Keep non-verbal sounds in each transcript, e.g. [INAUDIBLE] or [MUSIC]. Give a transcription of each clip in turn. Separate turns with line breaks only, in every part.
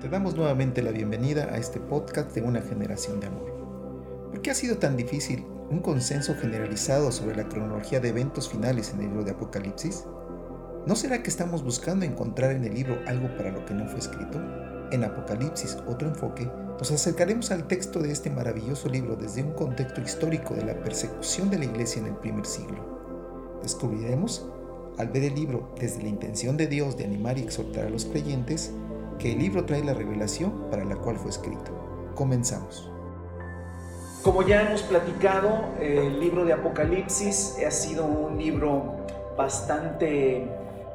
Te damos nuevamente la bienvenida a este podcast de Una generación de amor. ¿Por qué ha sido tan difícil un consenso generalizado sobre la cronología de eventos finales en el libro de Apocalipsis? ¿No será que estamos buscando encontrar en el libro algo para lo que no fue escrito? En Apocalipsis, otro enfoque, nos acercaremos al texto de este maravilloso libro desde un contexto histórico de la persecución de la iglesia en el primer siglo. Descubriremos, al ver el libro desde la intención de Dios de animar y exhortar a los creyentes, que el libro trae la revelación para la cual fue escrito. Comenzamos.
Como ya hemos platicado, el libro de Apocalipsis ha sido un libro bastante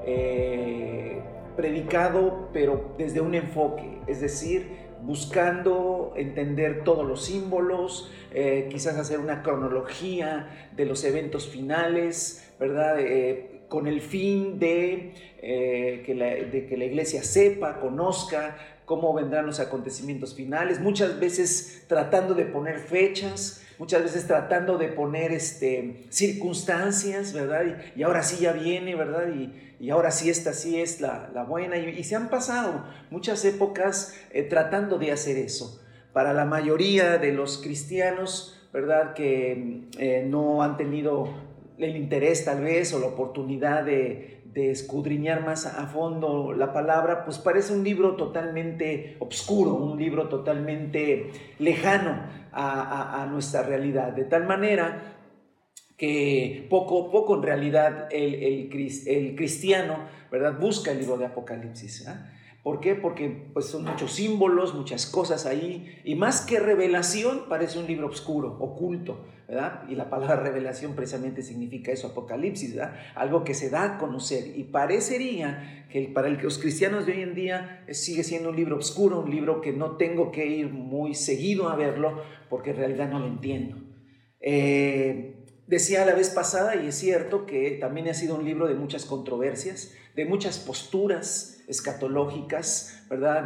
eh, predicado, pero desde un enfoque, es decir, buscando entender todos los símbolos, eh, quizás hacer una cronología de los eventos finales, ¿verdad? Eh, con el fin de, eh, que la, de que la iglesia sepa, conozca cómo vendrán los acontecimientos finales, muchas veces tratando de poner fechas, muchas veces tratando de poner este, circunstancias, ¿verdad? Y, ahora sí ya viene, ¿verdad? Y, y, ahora sí esta sí es la, la buena. Y, se han pasado muchas épocas eh, tratando de hacer eso. Para la mayoría de los cristianos, ¿verdad? Que eh, no han tenido el interés tal vez o la oportunidad de, escudriñar más a fondo la palabra, pues parece un libro totalmente oscuro, un libro totalmente lejano a, nuestra realidad, de tal manera que poco, poco en realidad el, el, cristiano ¿verdad? busca el libro de Apocalipsis. ¿Por qué? Porque pues, son muchos símbolos, muchas cosas ahí, y más que revelación, parece un libro oscuro, oculto, ¿verdad? Y la palabra [LAUGHS] revelación precisamente significa eso, apocalipsis, ¿verdad? Algo que se da a conocer. Y parecería que para los cristianos de hoy en día sigue siendo un libro oscuro, un libro que no tengo que ir muy seguido a verlo, porque en realidad no lo entiendo. Eh, Decía la vez pasada, y es cierto, que también ha sido un libro de muchas controversias, de muchas posturas escatológicas, ¿verdad?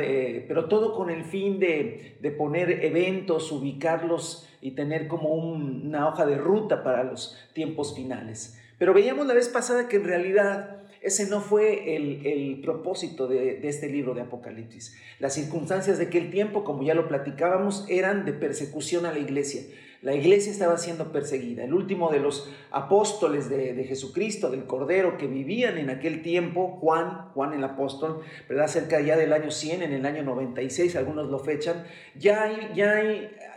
pero todo con el fin de, poner eventos, ubicarlos y tener como una hoja de ruta para los tiempos finales. Pero veíamos la vez pasada que en realidad ese no fue el, propósito de, de, este libro de Apocalipsis. Las circunstancias de aquel tiempo, como ya lo platicábamos, eran de persecución a la iglesia. La iglesia estaba siendo perseguida. El último de los apóstoles de, Jesucristo, del Cordero, que vivían en aquel tiempo, Juan, Juan el apóstol, ¿verdad? Cerca ya del año 100, en el año 96, algunos lo fechan, ya, ya,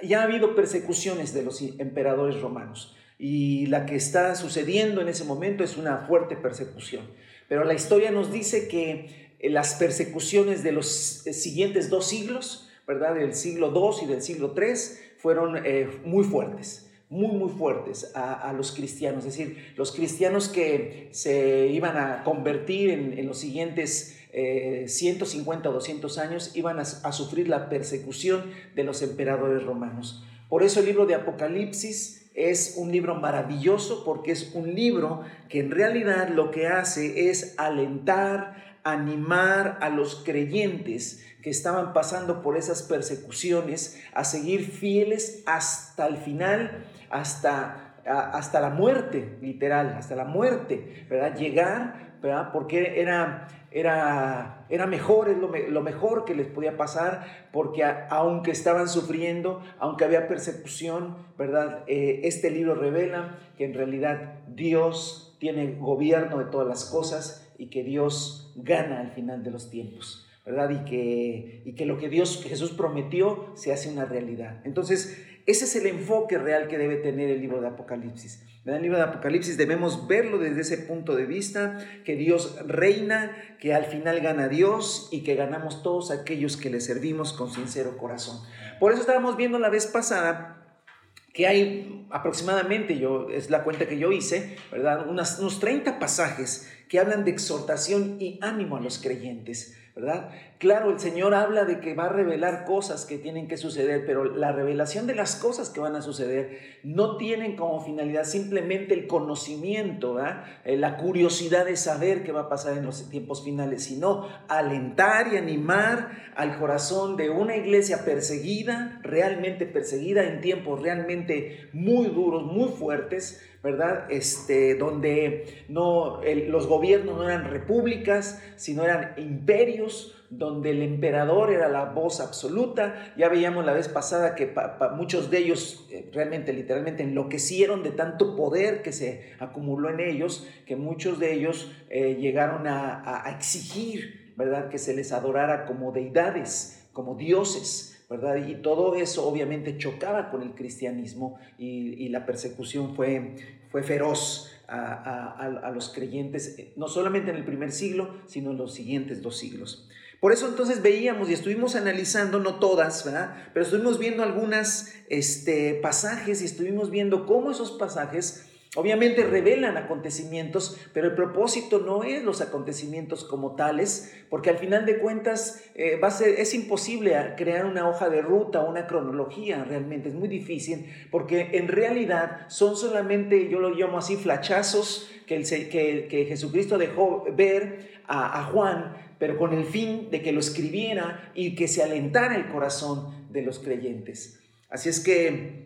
ya ha habido persecuciones de los emperadores romanos. Y la que está sucediendo en ese momento es una fuerte persecución. Pero la historia nos dice que las persecuciones de los siguientes dos siglos, ¿verdad? Del siglo II y del siglo III, fueron eh, muy fuertes, muy, muy fuertes a, los cristianos. Es decir, los cristianos que se iban a convertir en, los siguientes 150 o 200 años iban a, a sufrir la persecución de los emperadores romanos. Por eso el libro de Apocalipsis es un libro maravilloso porque es un libro que en realidad lo que hace es alentar, animar a los creyentes que estaban pasando por esas persecuciones a seguir fieles hasta el final, hasta, hasta la muerte, literal, hasta la muerte, ¿verdad? Llegar, ¿verdad? Porque era, era, era mejor, es lo, mejor que les podía pasar, porque aunque estaban sufriendo, aunque había persecución, ¿verdad? Eh, este libro revela que en realidad Dios tiene gobierno de todas las cosas y que Dios gana al final de los tiempos, ¿verdad? Y que, y que lo que Dios, Jesús prometió, se hace una realidad. Entonces, ese es el enfoque real que debe tener el libro de Apocalipsis. En el libro de Apocalipsis debemos verlo desde ese punto de vista, que Dios reina, que al final gana Dios y que ganamos todos aquellos que le servimos con sincero corazón. Por eso estábamos viendo la vez pasada que hay aproximadamente, yo, es la cuenta que yo hice, ¿verdad? unos 30 pasajes que hablan de exhortación y ánimo a los creyentes. ¿verdad? Claro, el Señor habla de que va a revelar cosas que tienen que suceder, pero la revelación de las cosas que van a suceder no tienen como finalidad simplemente el conocimiento, eh, la curiosidad de saber qué va a pasar en los tiempos finales, sino alentar y animar al corazón de una iglesia perseguida, realmente perseguida en tiempos realmente muy duros, muy fuertes, ¿verdad? Este, donde no, los gobiernos no eran repúblicas, sino eran imperios, donde el emperador era la voz absoluta. Ya veíamos la vez pasada que muchos de ellos eh, realmente, literalmente, enloquecieron de tanto poder que se acumuló en ellos, que muchos de elos eh, llegaron a, exigir, ¿verdad?, que se les adorara como deidades, como dioses. Y todo eso obviamente chocaba con el cristianismo y, la persecución fue, fue feroz a, los creyentes, eh, no solamente en el primer siglo, sino en los siguientes dos siglos. Por eso entonces veíamos y estuvimos analizando, no todas, ¿verdad? Pero estuvimos viendo algunos este, pasajes y estuvimos viendo cómo esos pasajes Obviamente revelan acontecimientos, pero el propósito no es los acontecimientos como tales, porque al final de cuentas eh, va a ser, es imposible crear una hoja de ruta, una cronología realmente, es muy difícil, porque en realidad son solamente, yo lo llamo así, flachazos que, que, que Jesucristo dejó ver a Juan, pero con el fin de que lo escribiera y que se alentara el corazón de los creyentes. Así es que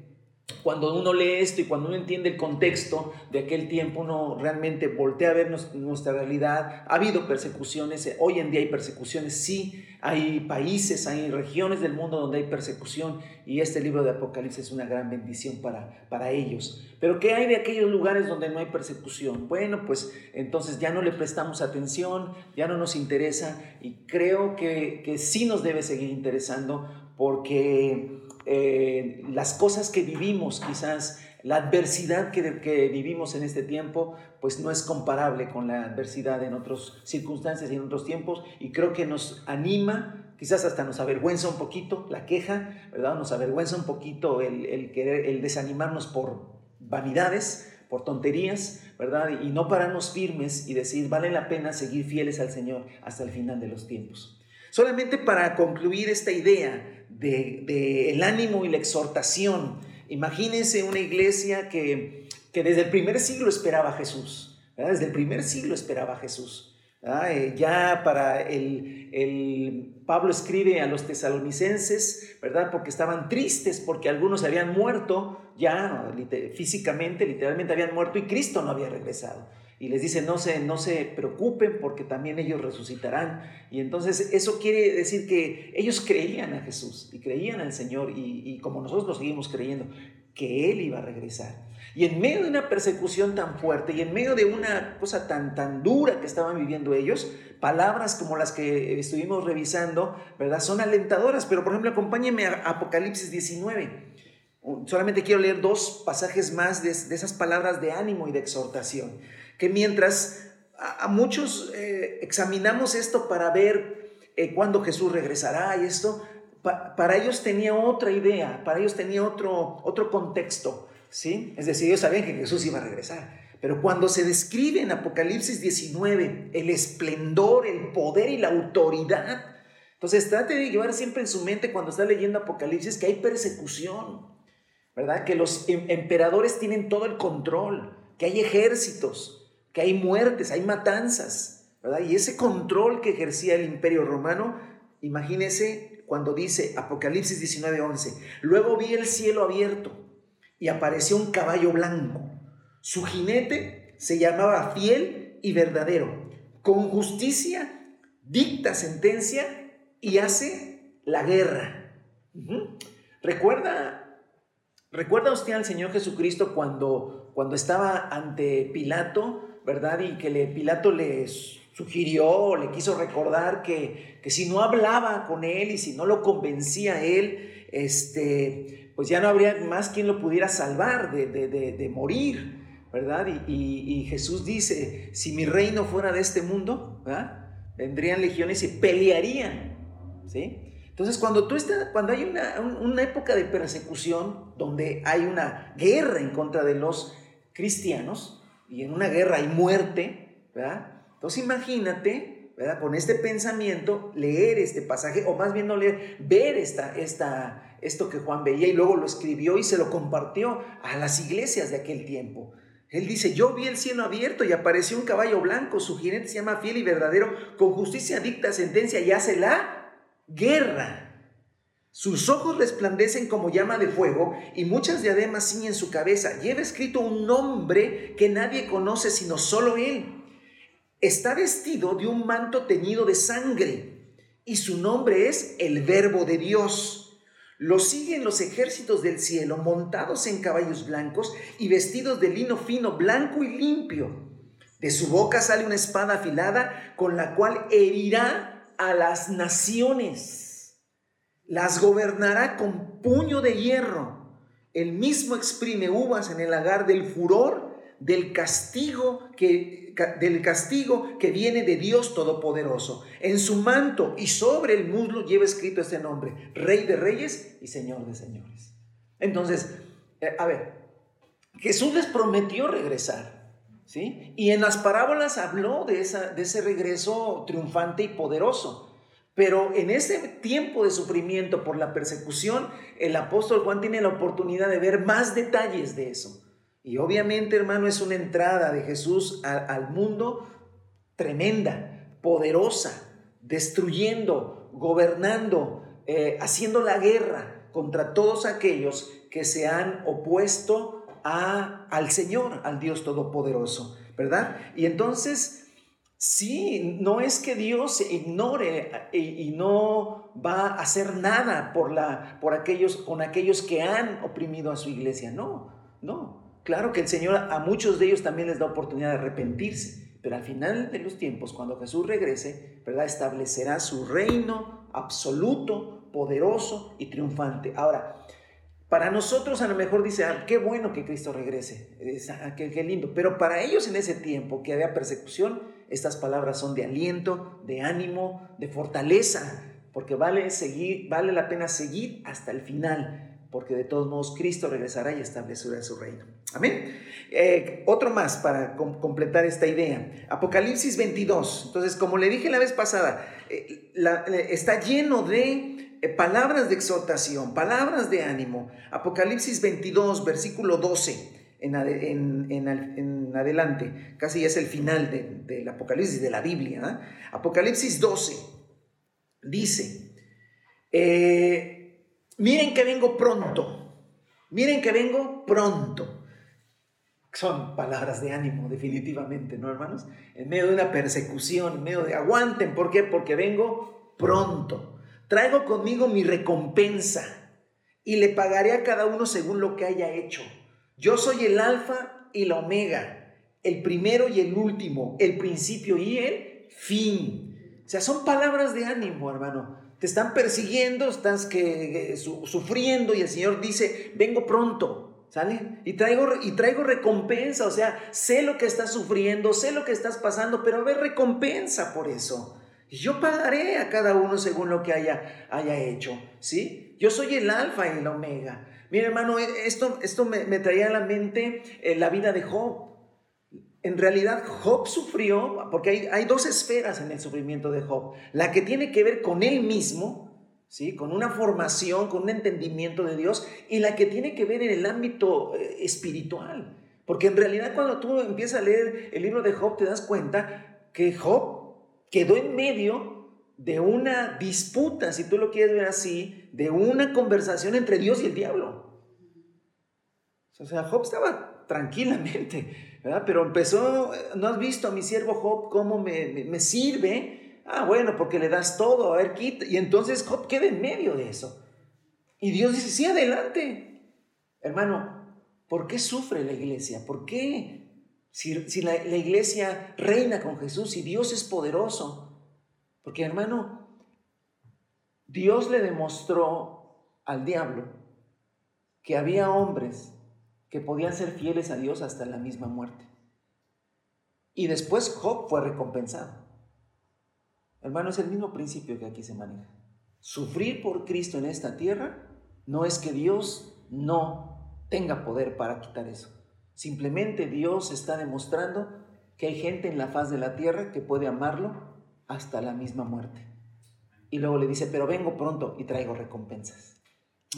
cuando uno lee esto y cuando uno entiende el contexto de aquel tiempo, uno realmente voltea a ver nuestra realidad. Ha habido persecuciones, eh, hoy en día hay persecuciones, sí, hay países, hay regiones del mundo donde hay persecución y este libro de Apocalipsis es una gran bendición para, para ellos. Pero ¿qué hay de aquellos lugares donde no hay persecución? Bueno, pues entonces ya no le prestamos atención, ya no nos interesa y creo que, que sí nos debe seguir interesando porque eh, las cosas que vivimos, quizás la adversidad que, vivimos en este tiempo, pues no es comparable con la adversidad en otras circunstancias y en otros tiempos, y creo que nos anima, quizás hasta nos avergüenza un poquito la queja, ¿verdad? Nos avergüenza un poquito el, el querer, el desanimarnos por vanidades, por tonterías, ¿verdad? Y no pararnos firmes y decir, vale la pena seguir fieles al Señor hasta el final de los tiempos. Solamente para concluir esta idea, de, el ánimo y la exhortación. Imagínense una iglesia que, que desde el primer siglo esperaba a Jesús, desde el primer siglo esperaba a Jesús. Eh, ya para el, el, Pablo escribe a los tesalonicenses, ¿verdad? Porque estaban tristes porque algunos habían muerto, ya físicamente, literalmente habían muerto y Cristo no había regresado y les dice, no se, no se preocupen porque también ellos resucitarán. Y entonces eso quiere decir que ellos creían a Jesús y creían al Señor y, como nosotros lo seguimos creyendo, que Él iba a regresar. Y en medio de una persecución tan fuerte y en medio de una cosa tan, tan dura que estaban viviendo ellos, palabras como las que estuvimos revisando, ¿verdad? Son alentadoras. Pero por ejemplo, acompáñenme a Apocalipsis 19. Solamente quiero leer dos pasajes más de, de esas palabras de ánimo y de exhortación que mientras a, muchos eh, examinamos esto para ver eh, cuándo Jesús regresará y esto, para ellos tenía otra idea, para ellos tenía otro, otro contexto, ¿sí? Es decir, ellos sabían que Jesús iba a regresar. Pero cuando se describe en Apocalipsis 19 el esplendor, el poder y la autoridad, entonces trate de llevar siempre en su mente cuando está leyendo Apocalipsis que hay persecución, ¿verdad? Que los em, emperadores tienen todo el control, que hay ejércitos, que hay muertes, hay matanzas, ¿verdad? Y ese control que ejercía el imperio romano, imagínese cuando dice Apocalipsis 19:11, luego vi el cielo abierto y apareció un caballo blanco. Su jinete se llamaba fiel y verdadero. Con justicia dicta sentencia y hace la guerra. ¿Recuerda, ¿Recuerda usted al Señor Jesucristo cuando, cuando estaba ante Pilato ¿verdad? Y que le, Pilato le sugirió, le quiso recordar que, que, si no hablaba con él y si no lo convencía él, este, pues ya no habría más quien lo pudiera salvar de, de, de, morir, ¿verdad? Y, Jesús dice, si mi reino fuera de este mundo, vendrían legiones y pelearían, ¿sí? Entonces, cuando tú cuando hay una, una época de persecución, donde hay una guerra en contra de los cristianos, y en una guerra hay muerte, ¿verdad? Entonces imagínate, ¿verdad? Con este pensamiento, leer este pasaje, o más bien no leer, ver esta, esta, esto que Juan veía y luego lo escribió y se lo compartió a las iglesias de aquel tiempo. Él dice, yo vi el cielo abierto y apareció un caballo blanco, su jinete se llama fiel y verdadero, con justicia dicta sentencia y hace la guerra. Sus ojos resplandecen como llama de fuego y muchas diademas ciñen su cabeza. Lleva escrito un nombre que nadie conoce sino solo él. Está vestido de un manto teñido de sangre y su nombre es el Verbo de Dios. Lo siguen los ejércitos del cielo montados en caballos blancos y vestidos de lino fino, blanco y limpio. De su boca sale una espada afilada con la cual herirá a las naciones las gobernará con puño de hierro. El mismo exprime uvas en el lagar del furor del castigo que del castigo que viene de Dios todopoderoso. En su manto y sobre el muslo lleva escrito este nombre, Rey de reyes y Señor de señores. Entonces, eh, a ver, Jesús les prometió regresar, ¿sí? Y en las parábolas habló de, esa, de ese regreso triunfante y poderoso. Pero en ese tiempo de sufrimiento por la persecución, el apóstol Juan tiene la oportunidad de ver más detalles de eso. Y obviamente, hermano, es una entrada de Jesús al mundo tremenda, poderosa, destruyendo, gobernando, eh, haciendo la guerra contra todos aquellos que se han opuesto a, al Señor, al Dios Todopoderoso, ¿verdad? Y entonces Sí, no es que Dios se ignore eh, y, no va a hacer nada por, la, por aquellos, con aquellos que han oprimido a su iglesia. No, no. Claro que el Señor a muchos de ellos también les da oportunidad de arrepentirse, pero al final de los tiempos, cuando Jesús regrese, ¿verdad? Establecerá su reino absoluto, poderoso y triunfante. Ahora, para nosotros a lo mejor dice, ah, qué bueno que Cristo regrese, ah, qué, qué lindo, pero para ellos en ese tiempo que había persecución, estas palabras son de aliento, de ánimo, de fortaleza, porque vale, vale la pena seguir hasta el final, porque de todos modos Cristo regresará y establecerá su reino. Amén. Eh, otro más para completar esta idea. Apocalipsis 22. Entonces, como le dije la vez pasada, eh, está lleno de eh, palabras de exhortación, palabras de ánimo. Apocalipsis 22, versículo 12 en, adelante, casi es el final del Apocalipsis, de la Biblia. ¿ah? Apocalipsis 12 dice, eh, miren que vengo pronto, miren que vengo pronto. Son palabras de ánimo, definitivamente, ¿no, hermanos? En medio de una persecución, en medio de aguanten, ¿por qué? Porque vengo pronto. Traigo conmigo mi recompensa y le pagaré a cada uno según lo que haya hecho. Yo soy el alfa y la omega, el primero y el último, el principio y el fin. O sea, son palabras de ánimo, hermano. Te están persiguiendo, estás que, sufriendo y el Señor dice, vengo pronto, ¿sale? Y traigo, y traigo recompensa, o sea, sé lo que estás sufriendo, sé lo que estás pasando, pero a recompensa por eso. Y yo pagaré a cada uno según lo que haya, haya hecho, ¿sí? Yo soy el alfa y la omega. Mira, hermano, e, esto, esto me, traía a la mente eh, la vida de Job. En realidad, Job sufrió, porque hay, hay, dos esferas en el sufrimiento de Job. La que tiene que ver con él mismo, ¿sí? con una formación, con un entendimiento de Dios, y la que tiene que ver en el ámbito eh, espiritual. Porque en realidad cuando tú empiezas a leer el libro de Job, te das cuenta que Job quedó en medio de una disputa, si tú lo quieres ver así, de una conversación entre Dios y el diablo. O sea, Job estaba tranquilamente, ¿verdad? Pero empezó, ¿no has visto a mi siervo Job cómo me, sirve? Ah, bueno, porque le das todo, a ver, quita. Y entonces Job queda en medio de eso. Y Dios dice, sí, adelante. Hermano, ¿por qué sufre la iglesia? ¿Por qué? Si, si la, la iglesia reina con Jesús y Dios es poderoso. Porque hermano, Dios le demostró al diablo que había hombres que podían ser fieles a Dios hasta la misma muerte. Y después Job fue recompensado. Hermano, es el mismo principio que aquí se maneja. Sufrir por Cristo en esta tierra no es que Dios no tenga poder para quitar eso. Simplemente Dios está demostrando que hay gente en la faz de la tierra que puede amarlo hasta la misma muerte. Y luego le dice, pero vengo pronto y traigo recompensas.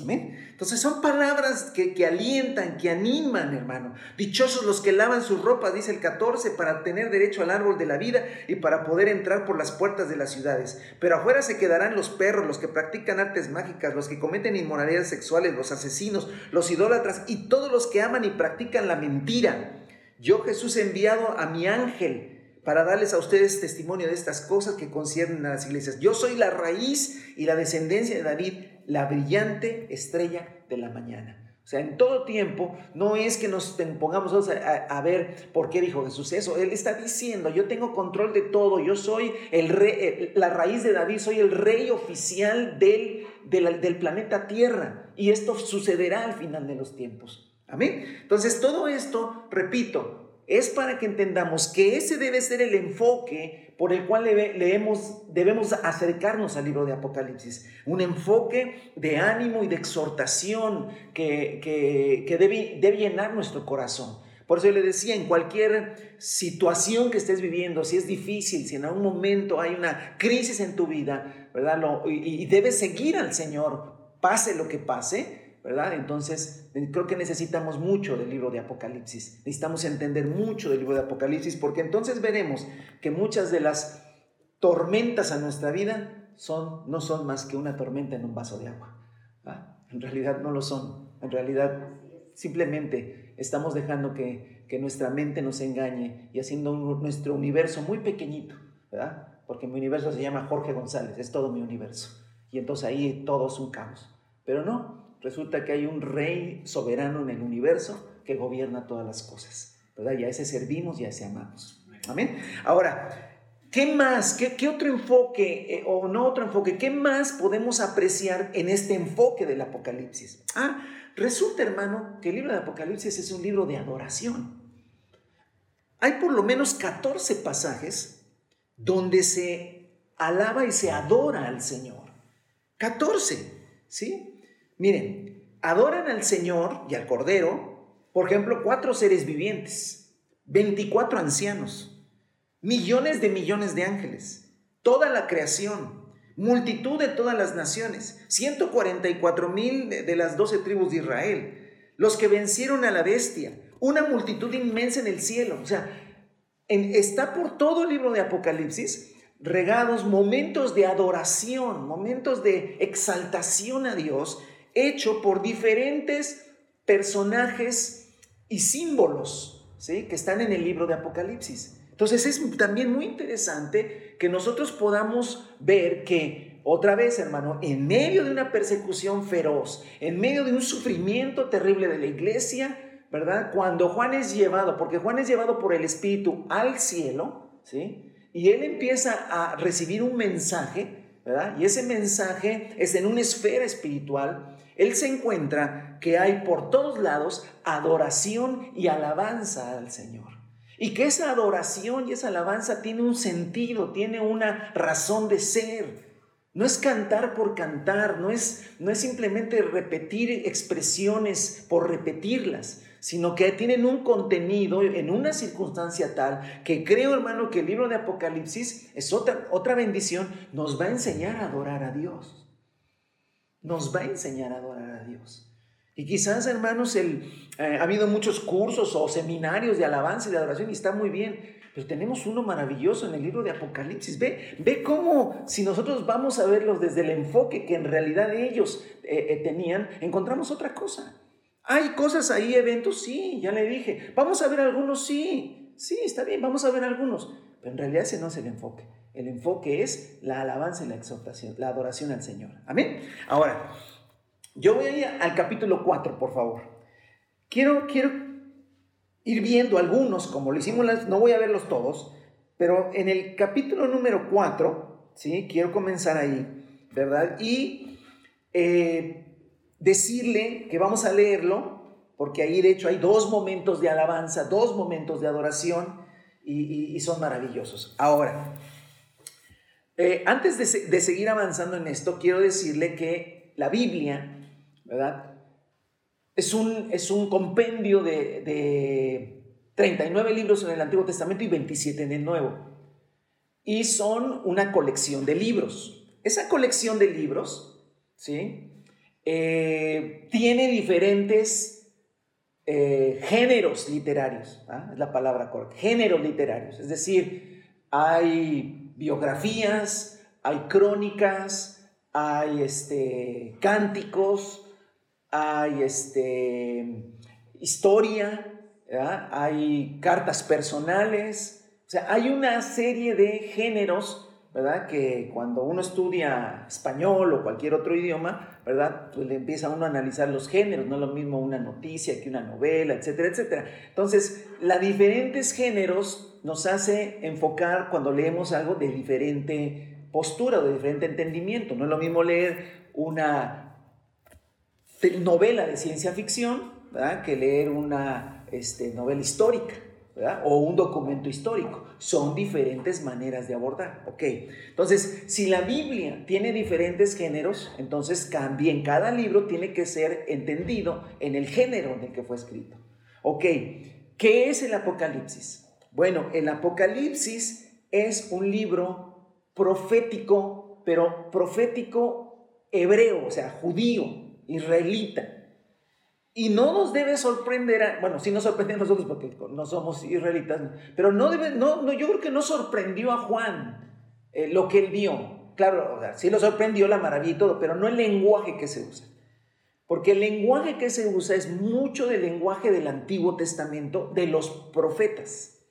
Amén. Entonces son palabras que, que, alientan, que animan, hermano. Dichosos los que lavan sus ropas, dice el 14, para tener derecho al árbol de la vida y para poder entrar por las puertas de las ciudades. Pero afuera se quedarán los perros, los que practican artes mágicas, los que cometen inmoralidades sexuales, los asesinos, los idólatras y todos los que aman y practican la mentira. Yo Jesús he enviado a mi ángel para darles a ustedes testimonio de estas cosas que conciernen a las iglesias. Yo soy la raíz y la descendencia de David, la brillante estrella de la mañana. O sea, en todo tiempo no es que nos pongamos a, ver por qué dijo Jesús eso. Él está diciendo, yo tengo control de todo, yo soy el rey, eh, la raíz de David, soy el rey oficial del, del, del planeta Tierra. Y esto sucederá al final de los tiempos. Amén. Entonces, todo esto, repito, es para que entendamos que ese debe ser el enfoque por el cual leemos, debemos acercarnos al libro de Apocalipsis. Un enfoque de ánimo y de exhortación que, que, debe, debe llenar nuestro corazón. Por eso yo le decía, en cualquier situación que estés viviendo, si es difícil, si en algún momento hay una crisis en tu vida, ¿verdad? y, y debes seguir al Señor, pase lo que pase, ¿verdad? Entonces, creo que necesitamos mucho del libro de Apocalipsis. Necesitamos entender mucho del libro de Apocalipsis porque entonces veremos que muchas de las tormentas a nuestra vida son, no son más que una tormenta en un vaso de agua. En realidad no lo son. En realidad simplemente estamos dejando que, que nuestra mente nos engañe y haciendo nuestro universo muy pequeñito, ¿verdad? Porque mi universo se llama Jorge González, es todo mi universo. Y entonces ahí todo es un caos. Pero no, resulta que hay un rey soberano en el universo que gobierna todas las cosas, ¿verdad? Y a ese servimos y a ese amamos. Amén. Ahora, ¿qué más? ¿Qué, otro enfoque eh, o no otro enfoque? ¿Qué más podemos apreciar en este enfoque del Apocalipsis? Ah, resulta, hermano, que el libro de Apocalipsis es un libro de adoración. Hay por lo menos 14 pasajes donde se alaba y se adora al Señor. 14, ¿sí? Miren, adoran al Señor y al Cordero, por ejemplo, cuatro seres vivientes, 24 ancianos, millones de millones de ángeles, toda la creación, multitud de todas las naciones, 144 mil de las doce tribus de Israel, los que vencieron a la bestia, una multitud inmensa en el cielo. O sea, está por todo el libro de Apocalipsis regados momentos de adoración, momentos de exaltación a Dios hecho por diferentes personajes y símbolos ¿sí? que están en el libro de Apocalipsis. Entonces es también muy interesante que nosotros podamos ver que, otra vez hermano, en medio de una persecución feroz, en medio de un sufrimiento terrible de la iglesia, ¿verdad? Cuando Juan es llevado, porque Juan es llevado por el Espíritu al cielo, ¿sí? Y él empieza a recibir un mensaje, ¿verdad? Y ese mensaje es en una esfera espiritual él se encuentra que hay por todos lados adoración y alabanza al Señor. Y que esa adoración y esa alabanza tiene un sentido, tiene una razón de ser. No es cantar por cantar, no es, no es simplemente repetir expresiones por repetirlas, sino que tienen un contenido en una circunstancia tal que creo, hermano, que el libro de Apocalipsis es otra, otra bendición, nos va a enseñar a adorar a Dios nos va a enseñar a adorar a Dios. Y quizás, hermanos, el, eh, ha habido muchos cursos o seminarios de alabanza y de adoración y está muy bien, pero tenemos uno maravilloso en el libro de Apocalipsis. Ve, ve cómo, si nosotros vamos a verlos desde el enfoque que en realidad ellos eh, eh, tenían, encontramos otra cosa. Hay cosas ahí, eventos, sí, ya le dije. Vamos a ver algunos, sí, sí, está bien, vamos a ver algunos. Pero en realidad ese no es el enfoque. El enfoque es la alabanza y la exaltación, la adoración al Señor. Amén. Ahora, yo voy a ir al capítulo 4, por favor. Quiero, quiero ir viendo algunos, como lo hicimos, no voy a verlos todos, pero en el capítulo número 4, ¿sí? quiero comenzar ahí, ¿verdad? Y eh, decirle que vamos a leerlo, porque ahí de hecho hay dos momentos de alabanza, dos momentos de adoración, y son maravillosos. Ahora, eh, antes de, seguir avanzando en esto, quiero decirle que la Biblia, ¿verdad? Es un, es un compendio de, de 39 libros en el Antiguo Testamento y 27 en el Nuevo. Y son una colección de libros. Esa colección de libros, ¿sí? eh, tiene diferentes eh, géneros literarios, ¿ah? es la palabra correcta, géneros literarios, es decir, hay biografías, hay crónicas, hay este, cánticos, hay este, historia, hay cartas personales, o sea, hay una serie de géneros, ¿verdad? Que cuando uno estudia español o cualquier otro idioma, ¿verdad? Pues le empieza uno a analizar los géneros, no es lo mismo una noticia que una novela, etcétera, etcétera. Entonces, los diferentes géneros nos hace enfocar cuando leemos algo de diferente postura o de diferente entendimiento. No es lo mismo leer una novela de ciencia ficción. Que leer una este, novela histórica o un documento histórico. Son diferentes maneras de abordar. Ok, entonces, si la Biblia tiene diferentes géneros, entonces también cada libro tiene que ser entendido en el género en el que fue escrito. Ok, ¿qué es el Apocalipsis? Bueno, el Apocalipsis es un libro profético, pero profético hebreo, o sea, judío, israelita. Y no nos debe sorprender, bueno, sí nos sorprende a nosotros porque no somos israelitas, pero no debe, no, no yo creo que no sorprendió a Juan eh, lo que él vio. Claro, o sí lo sorprendió la maravilla y todo, pero no el lenguaje que se usa. Porque el lenguaje que se usa es mucho del lenguaje del Antiguo Testamento de los profetas.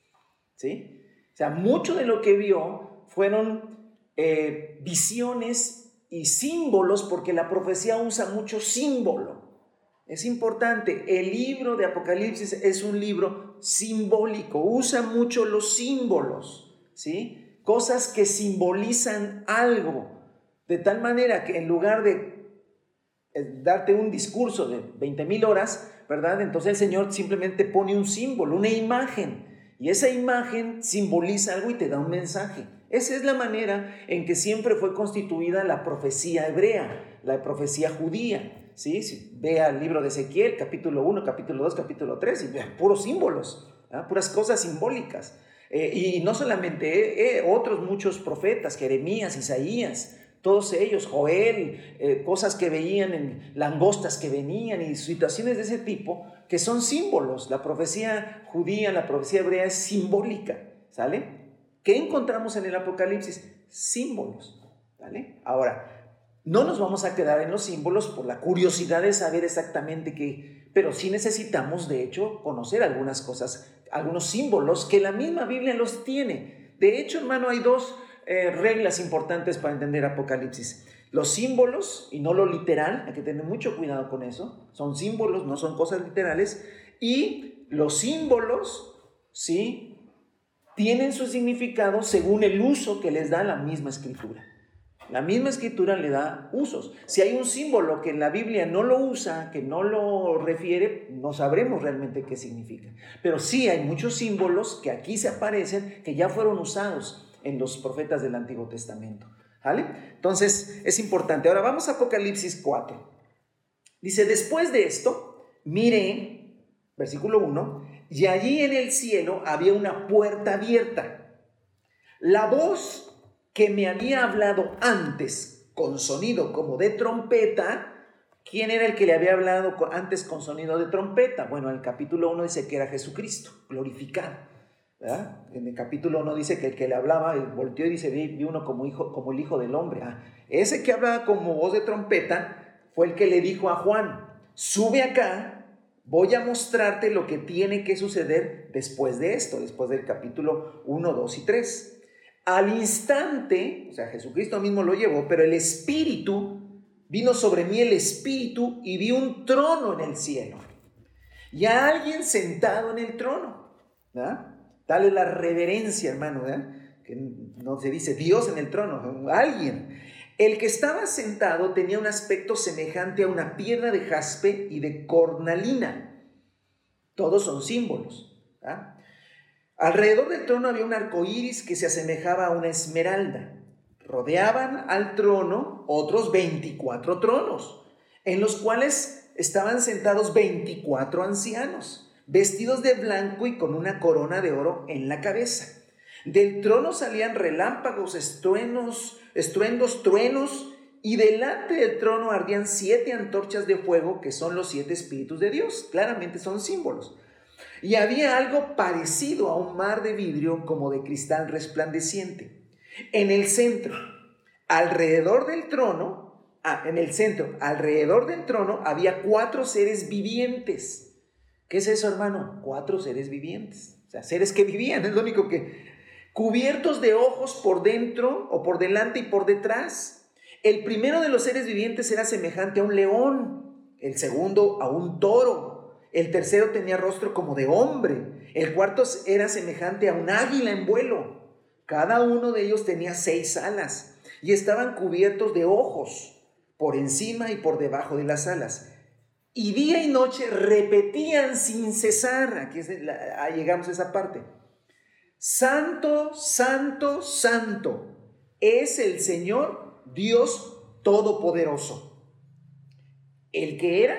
¿Sí? O sea, mucho de lo que vio fueron eh, visiones y símbolos, porque la profecía usa mucho símbolo. Es importante, el libro de Apocalipsis es un libro simbólico, usa mucho los símbolos, ¿sí? Cosas que simbolizan algo, de tal manera que en lugar de eh, darte un discurso de 20 mil horas, ¿verdad? Entonces el Señor simplemente pone un símbolo, una imagen, y esa imagen simboliza algo y te da un mensaje. Esa es la manera en que siempre fue constituida la profecía hebrea, la profecía judía. ¿Sí? Vea el libro de Ezequiel, capítulo 1, capítulo 2, capítulo 3, y vea puros símbolos, puras cosas simbólicas. Eh, y no solamente eh, otros muchos profetas, Jeremías, Isaías, todos ellos, Joel, eh, cosas que veían en langostas que venían y situaciones de ese tipo, que son símbolos. La profecía judía, la profecía hebrea es simbólica, ¿sale? ¿Qué encontramos en el Apocalipsis? Símbolos, ¿vale? Ahora, no nos vamos a quedar en los símbolos por la curiosidad de saber exactamente qué, pero sí necesitamos, de hecho, conocer algunas cosas, algunos símbolos que la misma Biblia los tiene. De hecho, hermano, hay dos eh, reglas importantes para entender Apocalipsis. Los símbolos, y no lo literal, hay que tener mucho cuidado con eso, son símbolos, no son cosas literales, y los símbolos, ¿sí? Tienen su significado según el uso que les da la misma escritura. La misma escritura le da usos. Si hay un símbolo que en la Biblia no lo usa, que no lo refiere, no sabremos realmente qué significa. Pero sí hay muchos símbolos que aquí se aparecen que ya fueron usados en los profetas del Antiguo Testamento. ¿Vale? Entonces es importante. Ahora vamos a Apocalipsis 4. Dice, después de esto, miré, versículo 1, y allí en el cielo había una puerta abierta. La voz que me había hablado antes con sonido como de trompeta, ¿quién era el que le había hablado antes con sonido de trompeta? Bueno, en el capítulo 1 dice que era Jesucristo, glorificado. En el capítulo 1 dice que el que le hablaba volteó y dice, vi, uno como, hijo, como el hijo del hombre. Ah, ese que hablaba como voz de trompeta fue el que le dijo a Juan, sube acá, voy a mostrarte lo que tiene que suceder después de esto, después del capítulo 1, 2 y 3. Al instante, o sea, Jesucristo mismo lo llevó, pero el Espíritu, vino sobre mí el Espíritu y vi un trono en el cielo. Y a alguien sentado en el trono. ¿verdad? Dale la reverencia, hermano, ¿verdad? que no se dice Dios en el trono, alguien. El que estaba sentado tenía un aspecto semejante a una piedra de jaspe y de cornalina. Todos son símbolos. ¿verdad? Alrededor del trono había un arco iris que se asemejaba a una esmeralda. Rodeaban al trono otros 24 tronos, en los cuales estaban sentados 24 ancianos, vestidos de blanco y con una corona de oro en la cabeza. Del trono salían relámpagos, estruendos, estruendos, truenos y delante del trono ardían siete antorchas de fuego que son los siete espíritus de Dios. Claramente son símbolos. Y había algo parecido a un mar de vidrio como de cristal resplandeciente. En el centro, alrededor del trono, ah, en el centro, alrededor del trono había cuatro seres vivientes. ¿Qué es eso, hermano? Cuatro seres vivientes. O sea, seres que vivían, es lo único que... Cubiertos de ojos por dentro o por delante y por detrás. El primero de los seres vivientes era semejante a un león, el segundo a un toro, el tercero tenía rostro como de hombre, el cuarto era semejante a un águila en vuelo. Cada uno de ellos tenía seis alas y estaban cubiertos de ojos por encima y por debajo de las alas. Y día y noche repetían sin cesar, aquí llegamos a esa parte, Santo, Santo, Santo es el Señor Dios Todopoderoso, el que era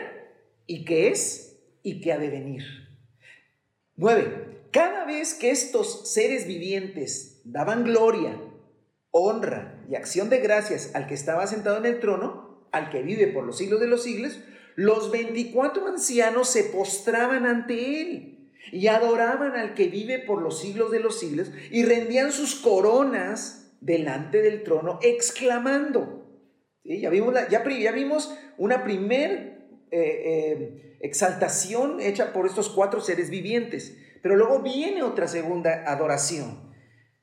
y que es y que ha de venir. 9. Cada vez que estos seres vivientes daban gloria, honra y acción de gracias al que estaba sentado en el trono, al que vive por los siglos de los siglos, los 24 ancianos se postraban ante él y adoraban al que vive por los siglos de los siglos y rendían sus coronas delante del trono exclamando. Ya, vimos ya, vimos una primer eh, eh, exaltación hecha por estos cuatro seres vivientes, pero luego viene otra segunda adoración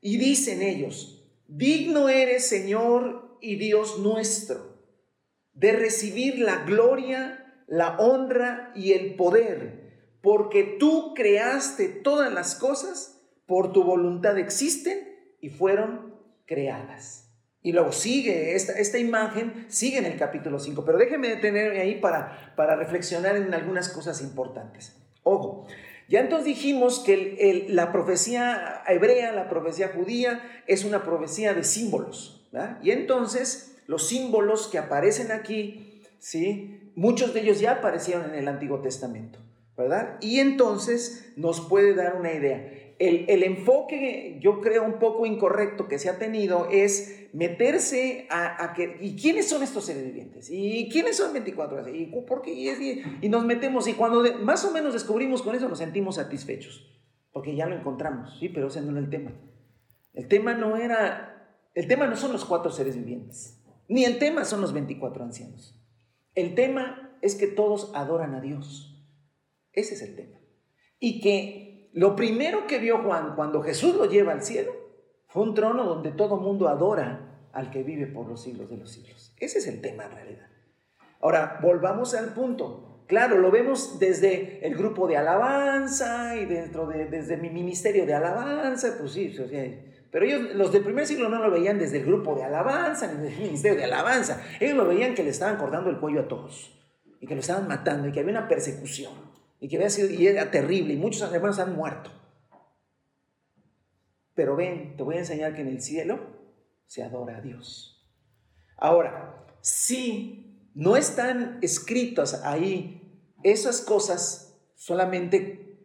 y dicen ellos, digno eres Señor y Dios nuestro de recibir la gloria, la honra y el poder, porque tú creaste todas las cosas, por tu voluntad existen y fueron creadas. Y luego sigue, esta, esta imagen sigue en el capítulo 5, pero déjeme detenerme ahí para, para reflexionar en algunas cosas importantes. Ojo, ya entonces dijimos que la profecía hebrea, la profecía judía, es una profecía de símbolos. Y entonces los símbolos que aparecen aquí, ¿sí? Muchos de ellos ya aparecieron en el Antiguo Testamento, ¿verdad? Y entonces nos puede dar una idea. El, enfoque, yo creo, un poco incorrecto que se ha tenido es meterse a, que, ¿y quiénes son estos seres vivientes? ¿Y quiénes son 24 horas? ¿Y, por qué? y, nos metemos, y cuando más o menos descubrimos con eso, nos sentimos satisfechos, porque ya lo encontramos, sí, pero ese no era el tema. El tema no era, el tema no son los cuatro seres vivientes. Ni el tema son los 24 ancianos. El tema es que todos adoran a Dios. Ese es el tema. Y que lo primero que vio Juan cuando Jesús lo lleva al cielo fue un trono donde todo mundo adora al que vive por los siglos de los siglos. Ese es el tema en realidad. Ahora, volvamos al punto. Claro, lo vemos desde el grupo de alabanza y dentro de desde mi ministerio de alabanza, pues sí, pero ellos, los del primer siglo no lo veían desde el grupo de alabanza, ni desde el ministerio de alabanza. Ellos lo veían que le estaban cortando el cuello a todos. Y que lo estaban matando. Y que había una persecución. Y que había sido, y era terrible. Y muchos hermanos han muerto. Pero ven, te voy a enseñar que en el cielo se adora a Dios. Ahora, si no están escritas ahí esas cosas solamente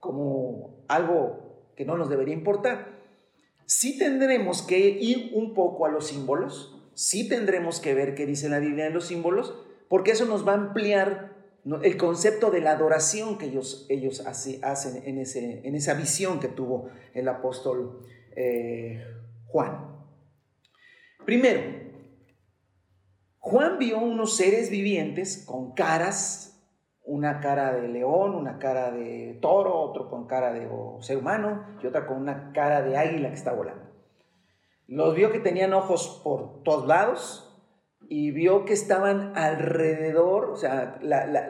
como algo que no nos debería importar, sí tendremos que ir un poco a los símbolos, sí tendremos que ver qué dice la Biblia en los símbolos, porque eso nos va a ampliar el concepto de la adoración que ellos, ellos hacen en, ese, en esa visión que tuvo el apóstol eh, Juan. Primero, Juan vio unos seres vivientes con caras una cara de león, una cara de toro, otro con cara de ser humano y otra con una cara de águila que está volando. Los vio que tenían ojos por todos lados y vio que estaban alrededor, o sea,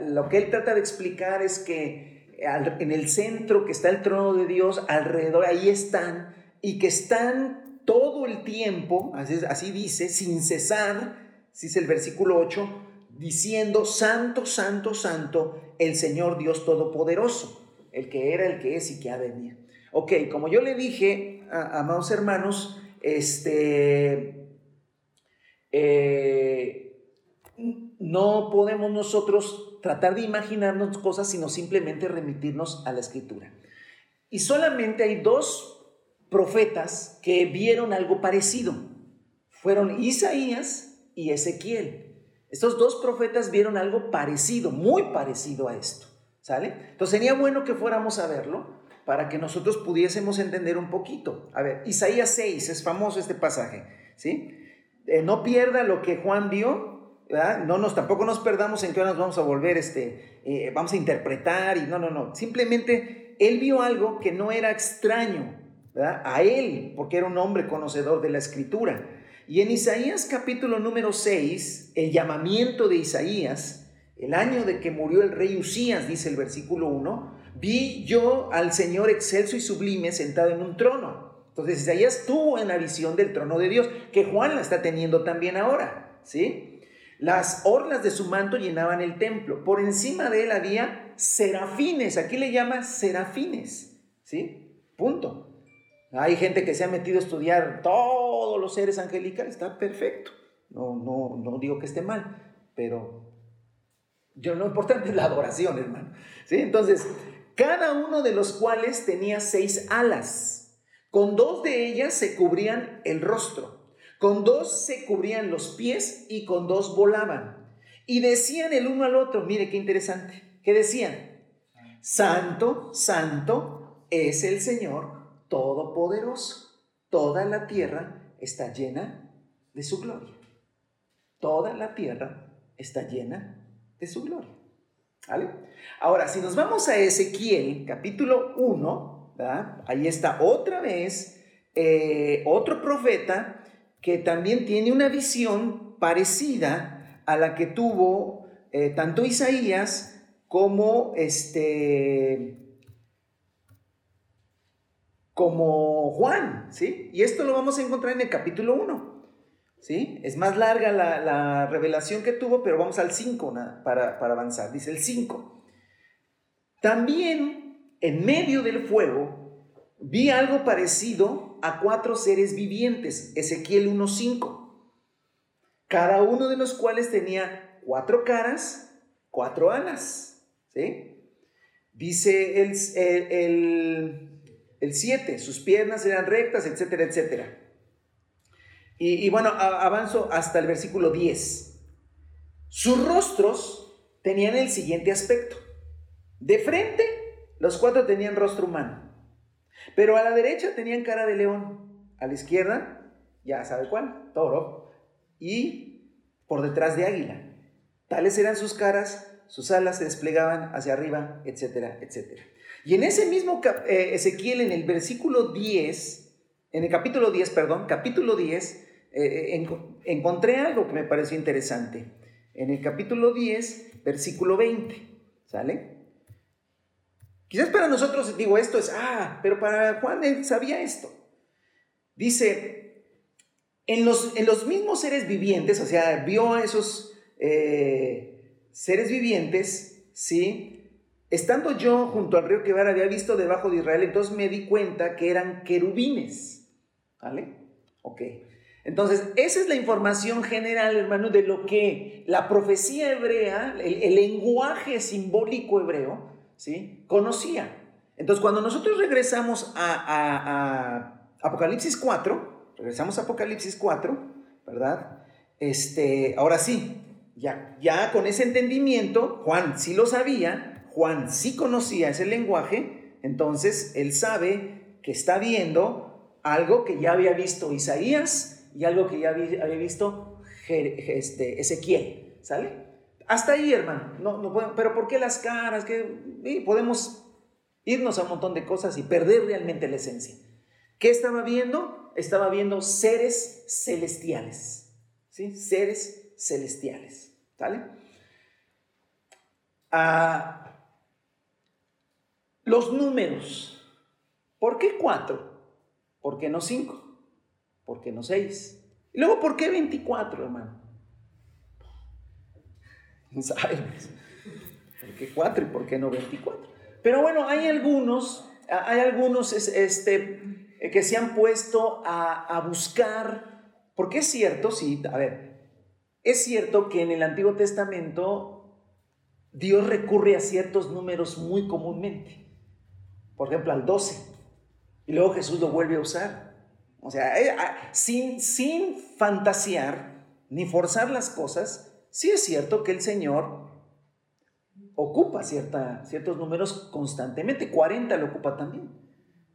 lo que él trata de explicar es que en el centro que está el trono de Dios, alrededor, ahí están, y que están todo el tiempo, así, dice, sin cesar, dice el versículo 8, diciendo, Santo, Santo, Santo, el Señor Dios Todopoderoso, el que era, el que es y que ha venir. Ok, como yo le dije, a, amados hermanos, este, eh, no podemos nosotros tratar de imaginarnos cosas, sino simplemente remitirnos a la escritura. Y solamente hay dos profetas que vieron algo parecido. Fueron Isaías y Ezequiel. Estos dos profetas vieron algo parecido, muy parecido a esto. ¿Sale? Entonces sería bueno que fuéramos a verlo para que nosotros pudiésemos entender un poquito. A ver, Isaías 6, es famoso este pasaje, ¿sí? Eh, no pierda lo que Juan vio, ¿verdad? No nos, tampoco nos perdamos en que ahora nos vamos a volver, este, eh, vamos a interpretar y no, no, no. Simplemente él vio algo que no era extraño. A él, porque era un hombre conocedor de la escritura. Y en Isaías capítulo número 6, el llamamiento de Isaías, el año de que murió el rey Usías, dice el versículo 1, vi yo al Señor excelso y sublime sentado en un trono. Entonces Isaías tuvo en la visión del trono de Dios, que Juan la está teniendo también ahora, ¿sí? Las orlas de su manto llenaban el templo. Por encima de él había serafines. Aquí le llama serafines, ¿sí? Punto. Hay gente que se ha metido a estudiar todos los seres angelicales, está perfecto. No, no, no digo que esté mal, pero yo, lo importante es la adoración, hermano. ¿Sí? Entonces, cada uno de los cuales tenía seis alas. Con dos de ellas se cubrían el rostro, con dos se cubrían los pies y con dos volaban. Y decían el uno al otro, mire qué interesante, ¿qué decían? Santo, santo es el Señor Todopoderoso. Toda la tierra está llena de su gloria. Toda la tierra está llena de su gloria. Ahora, si nos vamos a Ezequiel, capítulo 1, ahí está otra vez eh, otro profeta que también tiene una visión parecida a la que tuvo eh, tanto Isaías como este como Juan, ¿sí? Y esto lo vamos a encontrar en el capítulo 1. ¿sí? Es más larga la, revelación que tuvo, pero vamos al 5 para, para avanzar. Dice el 5. También en medio del fuego vi algo parecido a cuatro seres vivientes, Ezequiel 1.5, cada uno de los cuales tenía cuatro caras, cuatro alas. ¿sí? Dice el 7, el, el, sus piernas eran rectas, etcétera, etcétera. Y, bueno, avanzo hasta el versículo 10. Sus rostros tenían el siguiente aspecto. De frente, los cuatro tenían rostro humano. Pero a la derecha tenían cara de león. A la izquierda, ya sabe cuál, toro. Y por detrás de águila. Tales eran sus caras, sus alas se desplegaban hacia arriba, etcétera, etcétera. Y en ese mismo eh, Ezequiel, en el versículo 10, en el capítulo 10, perdón, capítulo 10, eh, eh, encontré algo que me pareció interesante. En el capítulo 10, versículo 20, ¿sale? Quizás para nosotros, digo, esto es, ah, pero para Juan él sabía esto. Dice, en los, en los mismos seres vivientes, o sea, vio a esos eh, seres vivientes, ¿sí? Estando yo junto al río Quebar, había visto debajo de Israel, entonces me di cuenta que eran querubines, ¿vale? Ok. Entonces, esa es la información general, hermano, de lo que la profecía hebrea, el, lenguaje simbólico hebreo, ¿sí? conocía. Entonces, cuando nosotros regresamos a, Apocalipsis 4, regresamos a Apocalipsis 4, ¿verdad? Este, ahora sí, ya, ya con ese entendimiento, Juan sí lo sabía, Juan sí conocía ese lenguaje, entonces él sabe que está viendo algo que ya había visto Isaías, y algo que ya había visto este, Ezequiel, ¿sale? Hasta ahí, hermano. No, no pero ¿por qué las caras? que podemos irnos a un montón de cosas y perder realmente la esencia. ¿Qué estaba viendo? Estaba viendo seres celestiales. ¿Sí? Seres celestiales. ¿Sale? Ah, los números. ¿Por qué cuatro? ¿Por qué no cinco? ¿Por qué no 6? Y luego, ¿por qué 24, hermano? [LAUGHS] Sabemos. ¿Por qué 4 y por qué no 24? Pero bueno, hay algunos, hay algunos este, que se han puesto a, a buscar, porque es cierto, sí, a ver, es cierto que en el Antiguo Testamento Dios recurre a ciertos números muy comúnmente. Por ejemplo, al 12. Y luego Jesús lo vuelve a usar. O sea, eh, ah, sin, sin fantasear, ni forzar las cosas, sí es cierto que el Señor ocupa cierta, ciertos números constantemente. 40 lo ocupa también.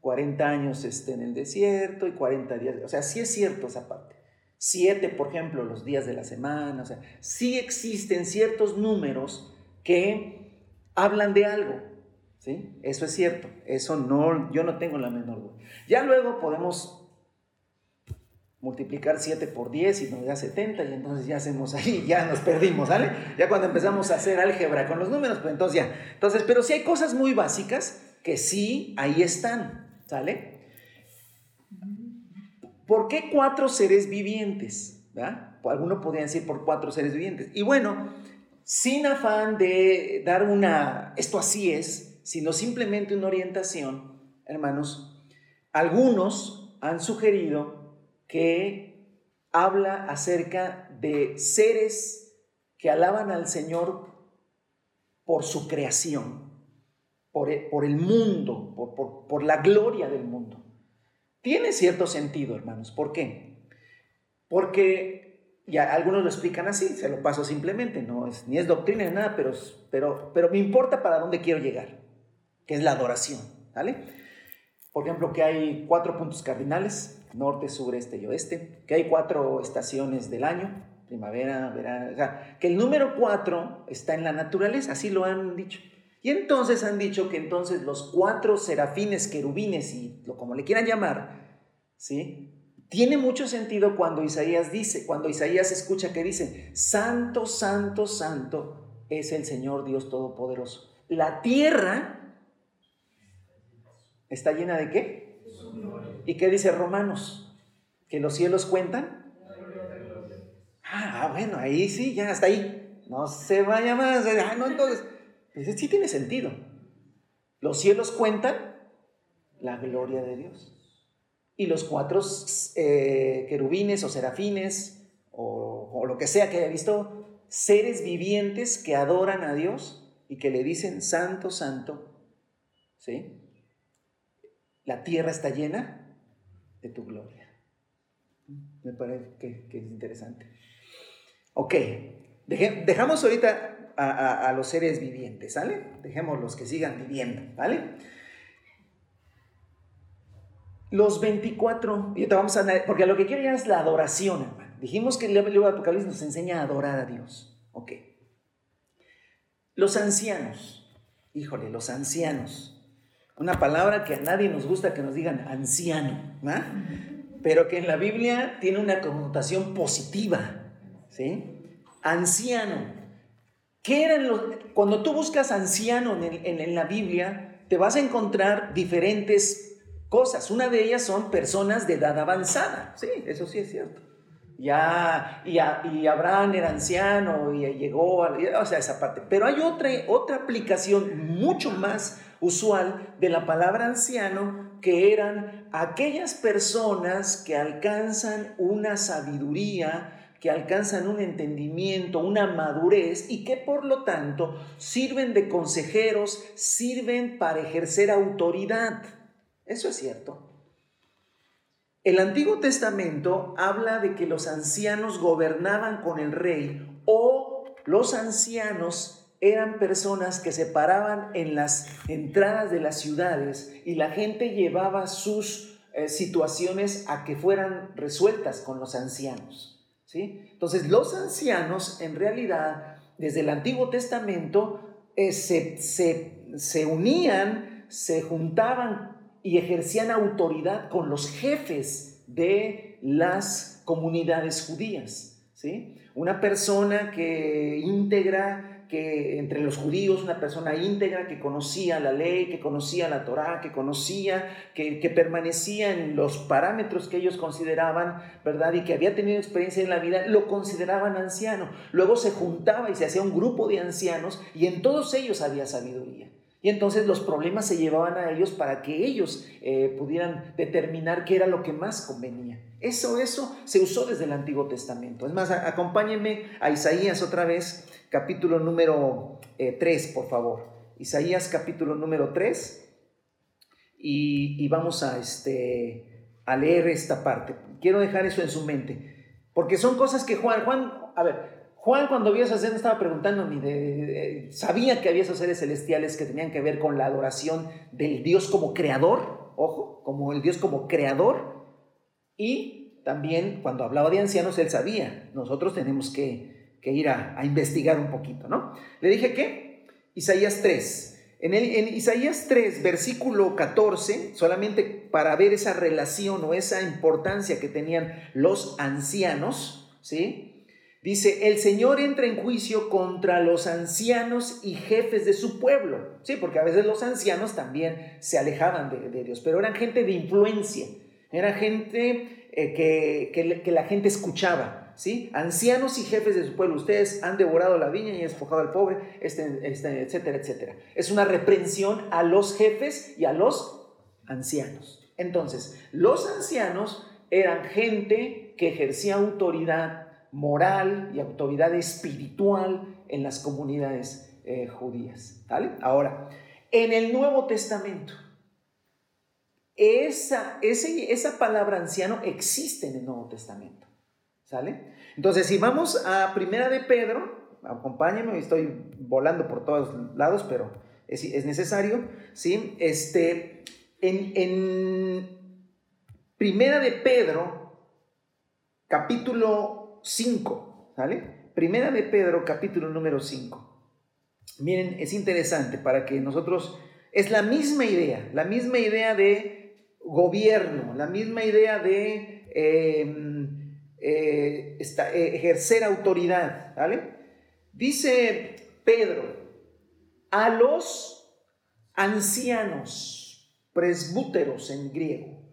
40 años este, en el desierto y 40 días. O sea, sí es cierto esa parte. Siete, por ejemplo, los días de la semana. O sí existen ciertos números que hablan de algo. ¿sí? Eso es cierto. Eso no, yo no tengo la menor duda. Ya luego podemos multiplicar 7 por 10 y nos da 70 y entonces ya hacemos ahí, ya nos perdimos, ¿sale? Ya cuando empezamos a hacer álgebra con los números, pues entonces ya. Entonces, pero sí hay cosas muy básicas que sí ahí están, ¿sale? ¿Por qué cuatro seres vivientes? ¿verdad? Alguno podría decir por cuatro seres vivientes. Y bueno, sin afán de dar una, esto así es, sino simplemente una orientación, hermanos, algunos han sugerido que habla acerca de seres que alaban al Señor por su creación, por e, el, mundo, por, la gloria del mundo. Tiene cierto sentido, hermanos. ¿Por qué? Porque ya algunos lo explican así, se lo paso simplemente, no es, ni es doctrina ni nada, pero, pero, pero me importa para dónde quiero llegar, que es la adoración. ¿vale? Por ejemplo, que hay cuatro puntos cardinales, norte, sur, este y oeste, que hay cuatro estaciones del año, primavera, verano, o sea, que el número cuatro está en la naturaleza, así lo han dicho. Y entonces han dicho que entonces los cuatro serafines, querubines y lo como le quieran llamar, ¿sí? Tiene mucho sentido cuando Isaías dice, cuando Isaías escucha que dice, Santo, Santo, Santo es el Señor Dios Todopoderoso. La tierra está llena de qué? ¿Y qué dice Romanos? ¿Que los cielos cuentan? Ah, bueno, ahí sí, ya hasta ahí. No se vaya más. Ah, no, entonces, pues sí tiene sentido. Los cielos cuentan la gloria de Dios. Y los cuatro eh, querubines o serafines o, o lo que sea que haya visto, seres vivientes que adoran a Dios y que le dicen, Santo, Santo, ¿sí? La tierra está llena de tu gloria. Me parece que, es interesante. Ok, dejamos ahorita a, los seres vivientes, ¿sale? Dejemos los que sigan viviendo, ¿vale? Los 24, y te vamos a porque lo que quiero ya es la adoración, hermano. Dijimos que el libro de Apocalipsis nos enseña a adorar a Dios. Ok. Los ancianos, híjole, los ancianos. Una palabra que a nadie nos gusta que nos digan anciano, pero que en la Biblia tiene una connotación positiva. ¿sí? Anciano. ¿Qué eran los, cuando tú buscas anciano en, en, la Biblia, te vas a encontrar diferentes cosas. Una de ellas son personas de edad avanzada. Sí, eso sí es cierto. Ya, y, y Abraham era anciano y llegó, a, o sea, esa parte. Pero hay otra, otra aplicación mucho más usual de la palabra anciano, que eran aquellas personas que alcanzan una sabiduría, que alcanzan un entendimiento, una madurez y que por lo tanto sirven de consejeros, sirven para ejercer autoridad. Eso es cierto. El Antiguo Testamento habla de que los ancianos gobernaban con el rey o los ancianos eran personas que se paraban en las entradas de las ciudades y la gente llevaba sus eh, situaciones a que fueran resueltas con los ancianos. ¿sí? Entonces los ancianos en realidad desde el Antiguo Testamento eh, se, se, unían, se juntaban y ejercían autoridad con los jefes de las comunidades judías. ¿sí? Una persona que íntegra que entre los judíos, una persona íntegra que conocía la ley, que conocía la Torá, que conocía, que, permanecía en los parámetros que ellos consideraban, ¿verdad? Y que había tenido experiencia en la vida, lo consideraban anciano. Luego se juntaba y se hacía un grupo de ancianos y en todos ellos había sabiduría. Y entonces los problemas se llevaban a ellos para que ellos eh, pudieran determinar qué era lo que más convenía. Eso, eso se usó desde el Antiguo Testamento. Es más, acompáñenme a Isaías otra vez capítulo número 3, eh, por favor. Isaías capítulo número 3. Y, vamos a, este, a leer esta parte. Quiero dejar eso en su mente. Porque son cosas que Juan, Juan, a ver, Juan cuando vio esas escenas estaba preguntándome, de, sabía que había esos seres celestiales que tenían que ver con la adoración del Dios como creador, ojo, como el Dios como creador, y también cuando hablaba de ancianos él sabía, nosotros tenemos que, ir a, a investigar un poquito, ¿no? Le dije que Isaías 3, en, Isaías 3, versículo 14, solamente para ver esa relación o esa importancia que tenían los ancianos, ¿sí? Dice, el Señor entra en juicio contra los ancianos y jefes de su pueblo, ¿sí? Porque a veces los ancianos también se alejaban de, Dios, pero eran gente de influencia, era gente eh, que, que la gente escuchaba. ¿sí? Ancianos y jefes de su pueblo, ustedes han devorado la viña y despojado al pobre, este, este, etcétera, etcétera. Es una reprensión a los jefes y a los ancianos. Entonces, los ancianos eran gente que ejercía autoridad moral y autoridad espiritual en las comunidades eh, judías. ¿vale? Ahora, en el Nuevo Testamento, esa, esa palabra anciano existe en el Nuevo Testamento. ¿Sale? Entonces, si vamos a Primera de Pedro, acompáñenme, estoy volando por todos lados, pero es, necesario, ¿sí? Este, en, en Primera de Pedro, capítulo 5, ¿sale? Primera de Pedro, capítulo número 5. Miren, es interesante para que nosotros, es la misma idea, la misma idea de gobierno, la misma idea de... Em, eh, eh, ejercer autoridad, ¿vale? Dice Pedro, a los ancianos, presbúteros en griego,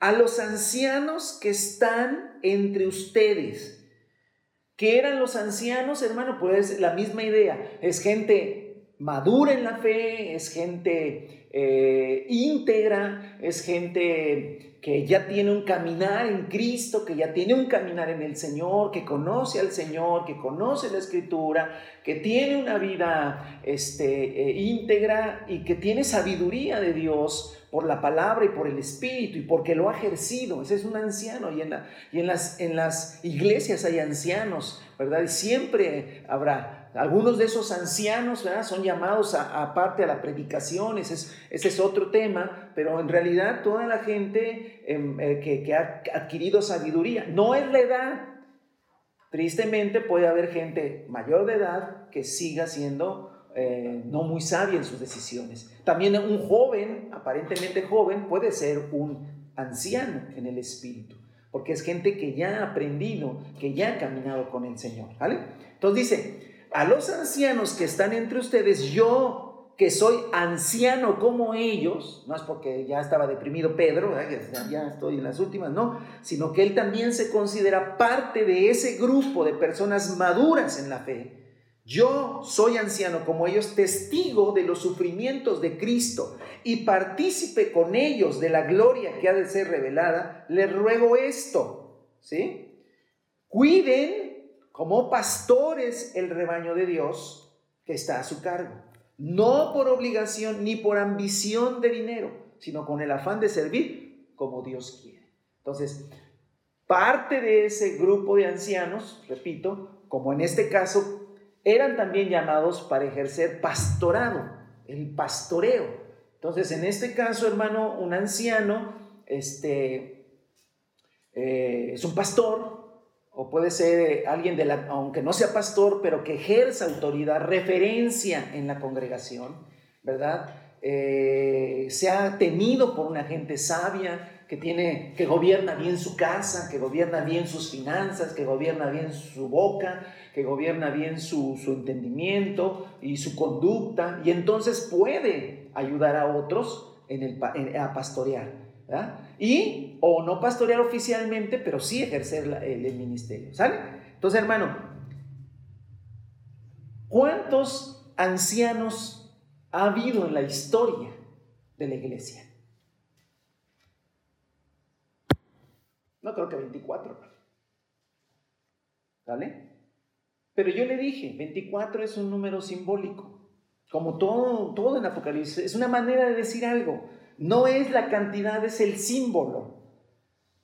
a los ancianos que están entre ustedes. ¿Qué eran los ancianos, hermano? Pues la misma idea. Es gente madura en la fe, es gente eh, íntegra, es gente que ya tiene un caminar en Cristo, que ya tiene un caminar en el Señor, que conoce al Señor, que conoce la Escritura, que tiene una vida este, eh, íntegra y que tiene sabiduría de Dios por la palabra y por el Espíritu y porque lo ha ejercido. Ese es un anciano y en, las, iglesias hay ancianos, ¿verdad? Y siempre habrá algunos de esos ancianos son llamados aparte a, la predicación, ese es, otro tema, pero en realidad toda la gente em, eh, que, ha adquirido sabiduría, no es la edad. Tristemente puede haber gente mayor de edad que siga siendo eh, no muy sabia en sus decisiones. También un joven, aparentemente joven, puede ser un anciano en el espíritu, porque es gente que ya ha aprendido, que ya ha caminado con el Señor. ¿vale? Entonces dice, a los ancianos que están entre ustedes, yo que soy anciano como ellos, no es porque ya estaba deprimido Pedro, ya estoy en las últimas, no, sino que él también se considera parte de ese grupo de personas maduras en la fe. Yo soy anciano como ellos, testigo de los sufrimientos de Cristo y partícipe con ellos de la gloria que ha de ser revelada, les ruego esto, ¿sí? Cuiden como pastores el rebaño de Dios que está a su cargo. No por obligación ni por ambición de dinero, sino con el afán de servir como Dios quiere. Entonces, parte de ese grupo de ancianos, repito, como en este caso, eran también llamados para ejercer pastorado, el pastoreo. Entonces, en este caso, hermano, un anciano este, eh, es un pastor, o puede ser eh, alguien de la, aunque no sea pastor, pero que ejerza autoridad, referencia en la congregación, ¿verdad? Eh, sea tenido por una gente sabia, que, tiene, que gobierna bien su casa, que gobierna bien sus finanzas, que gobierna bien su boca, que gobierna bien su, entendimiento y su conducta, y entonces puede ayudar a otros en el, a pastorear. Y, o no pastorear oficialmente, pero sí ejercer el, ministerio, ¿sale? Entonces, hermano, ¿cuántos ancianos ha habido en la historia de la iglesia? No creo que 24. ¿Vale? Pero yo le dije, 24 es un número simbólico. Como todo, todo en Apocalipsis, es una manera de decir algo. No es la cantidad, es el símbolo.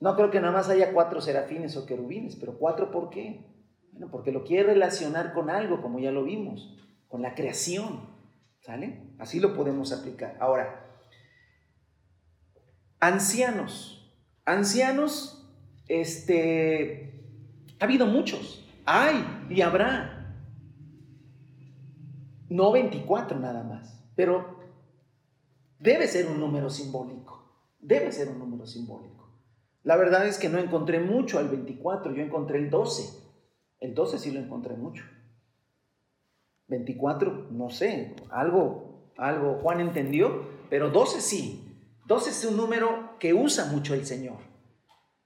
No creo que nada más haya cuatro serafines o querubines, pero cuatro ¿por qué? Bueno, porque lo quiere relacionar con algo, como ya lo vimos, con la creación. ¿Sale? Así lo podemos aplicar. Ahora, ancianos. Ancianos, este, ha habido muchos. Hay y habrá. No 24 nada más, pero debe ser un número simbólico. Debe ser un número simbólico. La verdad es que no encontré mucho al 24, yo encontré el 12. El 12 sí lo encontré mucho. 24, no sé, algo, algo Juan entendió, pero 12 sí. 12 es un número que usa mucho el Señor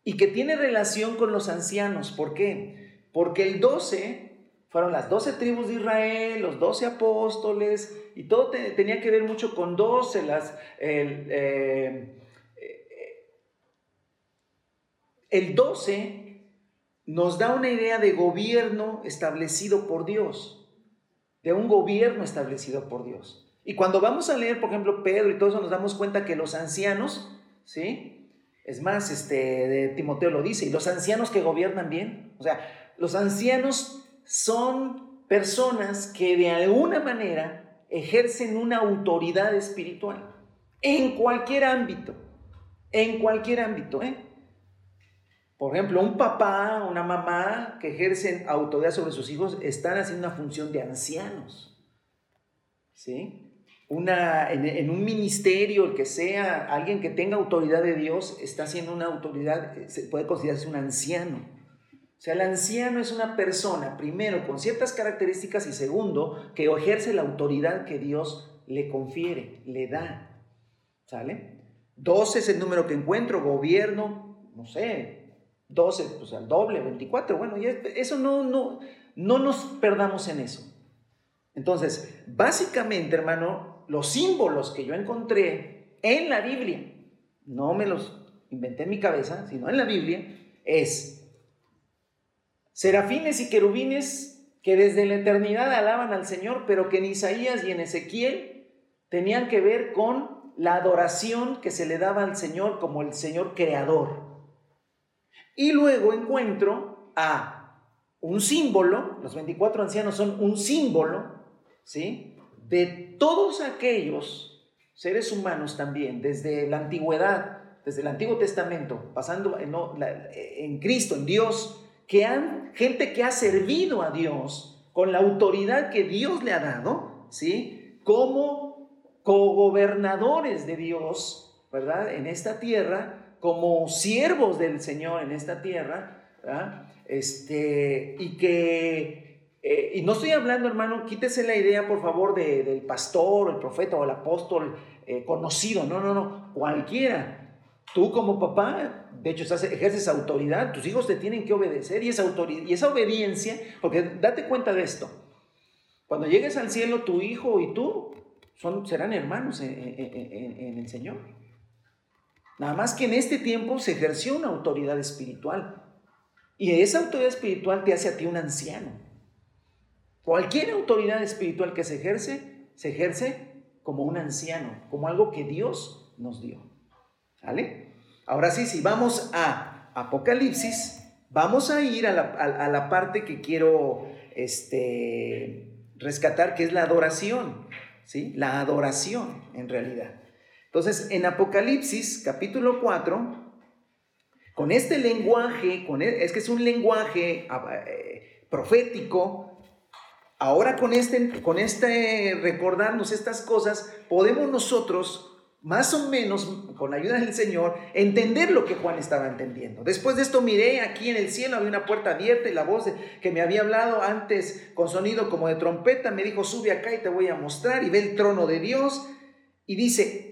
y que tiene relación con los ancianos. ¿Por qué? Porque el 12 fueron las 12 tribus de Israel, los 12 apóstoles, y todo tenía que ver mucho con 12, las, el, eh, el 12 nos da una idea de gobierno establecido por Dios, de un gobierno establecido por Dios. Y cuando vamos a leer, por ejemplo, Pedro y todo eso, nos damos cuenta que los ancianos, ¿sí? Es más, este, de Timoteo lo dice, y los ancianos que gobiernan bien, o sea, los ancianos son personas que de alguna manera ejercen una autoridad espiritual, en cualquier ámbito, en cualquier ámbito, ¿eh? Por ejemplo, un papá, una mamá que ejercen autoridad sobre sus hijos están haciendo una función de ancianos. ¿Sí? Una, en, un ministerio, el que sea, alguien que tenga autoridad de Dios, está siendo una autoridad, eh, se puede considerarse un anciano. O sea, el anciano es una persona, primero, con ciertas características y segundo, que ejerce la autoridad que Dios le confiere, le da. ¿Sale? 12 es el número que encuentro, gobierno, no sé, 12, pues al doble, 24, bueno, eso no, no, no nos perdamos en eso. Entonces, básicamente, hermano, los símbolos que yo encontré en la Biblia, no me los inventé en mi cabeza, sino en la Biblia, es serafines y querubines que desde la eternidad alaban al Señor, pero que en Isaías y en Ezequiel tenían que ver con la adoración que se le daba al Señor como el Señor creador. Y luego encuentro a un símbolo, los 24 ancianos son un símbolo, ¿sí? De todos aquellos seres humanos también, desde la antigüedad, desde el Antiguo Testamento, pasando en, Cristo, en Dios, que han, gente que ha servido a Dios con la autoridad que Dios le ha dado, ¿sí? Como cogobernadores de Dios, ¿verdad? En esta tierra, como siervos del Señor en esta tierra, ¿verdad? Este, y que eh, y no estoy hablando, hermano, quítese la idea, por favor, del pastor, el profeta o el apóstol eh, conocido. No, no, no, cualquiera. Tú como papá, de hecho, ejerces autoridad, tus hijos te tienen que obedecer y esa, autoridad, y esa obediencia, porque date cuenta de esto. Cuando llegues al cielo, tu hijo y tú son, serán hermanos en, en el Señor. Nada más que en este tiempo se ejerció una autoridad espiritual. Y esa autoridad espiritual te hace a ti un anciano. Cualquier autoridad espiritual que se ejerce, se ejerce como un anciano, como algo que Dios nos dio. ¿Vale? Ahora sí, si vamos a Apocalipsis, vamos a ir a la, parte que quiero este, rescatar, que es la adoración. ¿Sí? La adoración, en realidad. Entonces, en Apocalipsis, capítulo 4, con este lenguaje, con, e, es que es un lenguaje eh, profético, Ahora con este, con este recordarnos estas cosas, podemos nosotros, más o menos, con la ayuda del Señor, entender lo que Juan estaba entendiendo. Después de esto miré aquí en el cielo, había una puerta abierta y la voz que me había hablado antes con sonido como de trompeta me dijo, sube acá y te voy a mostrar. Y ve el trono de Dios y dice,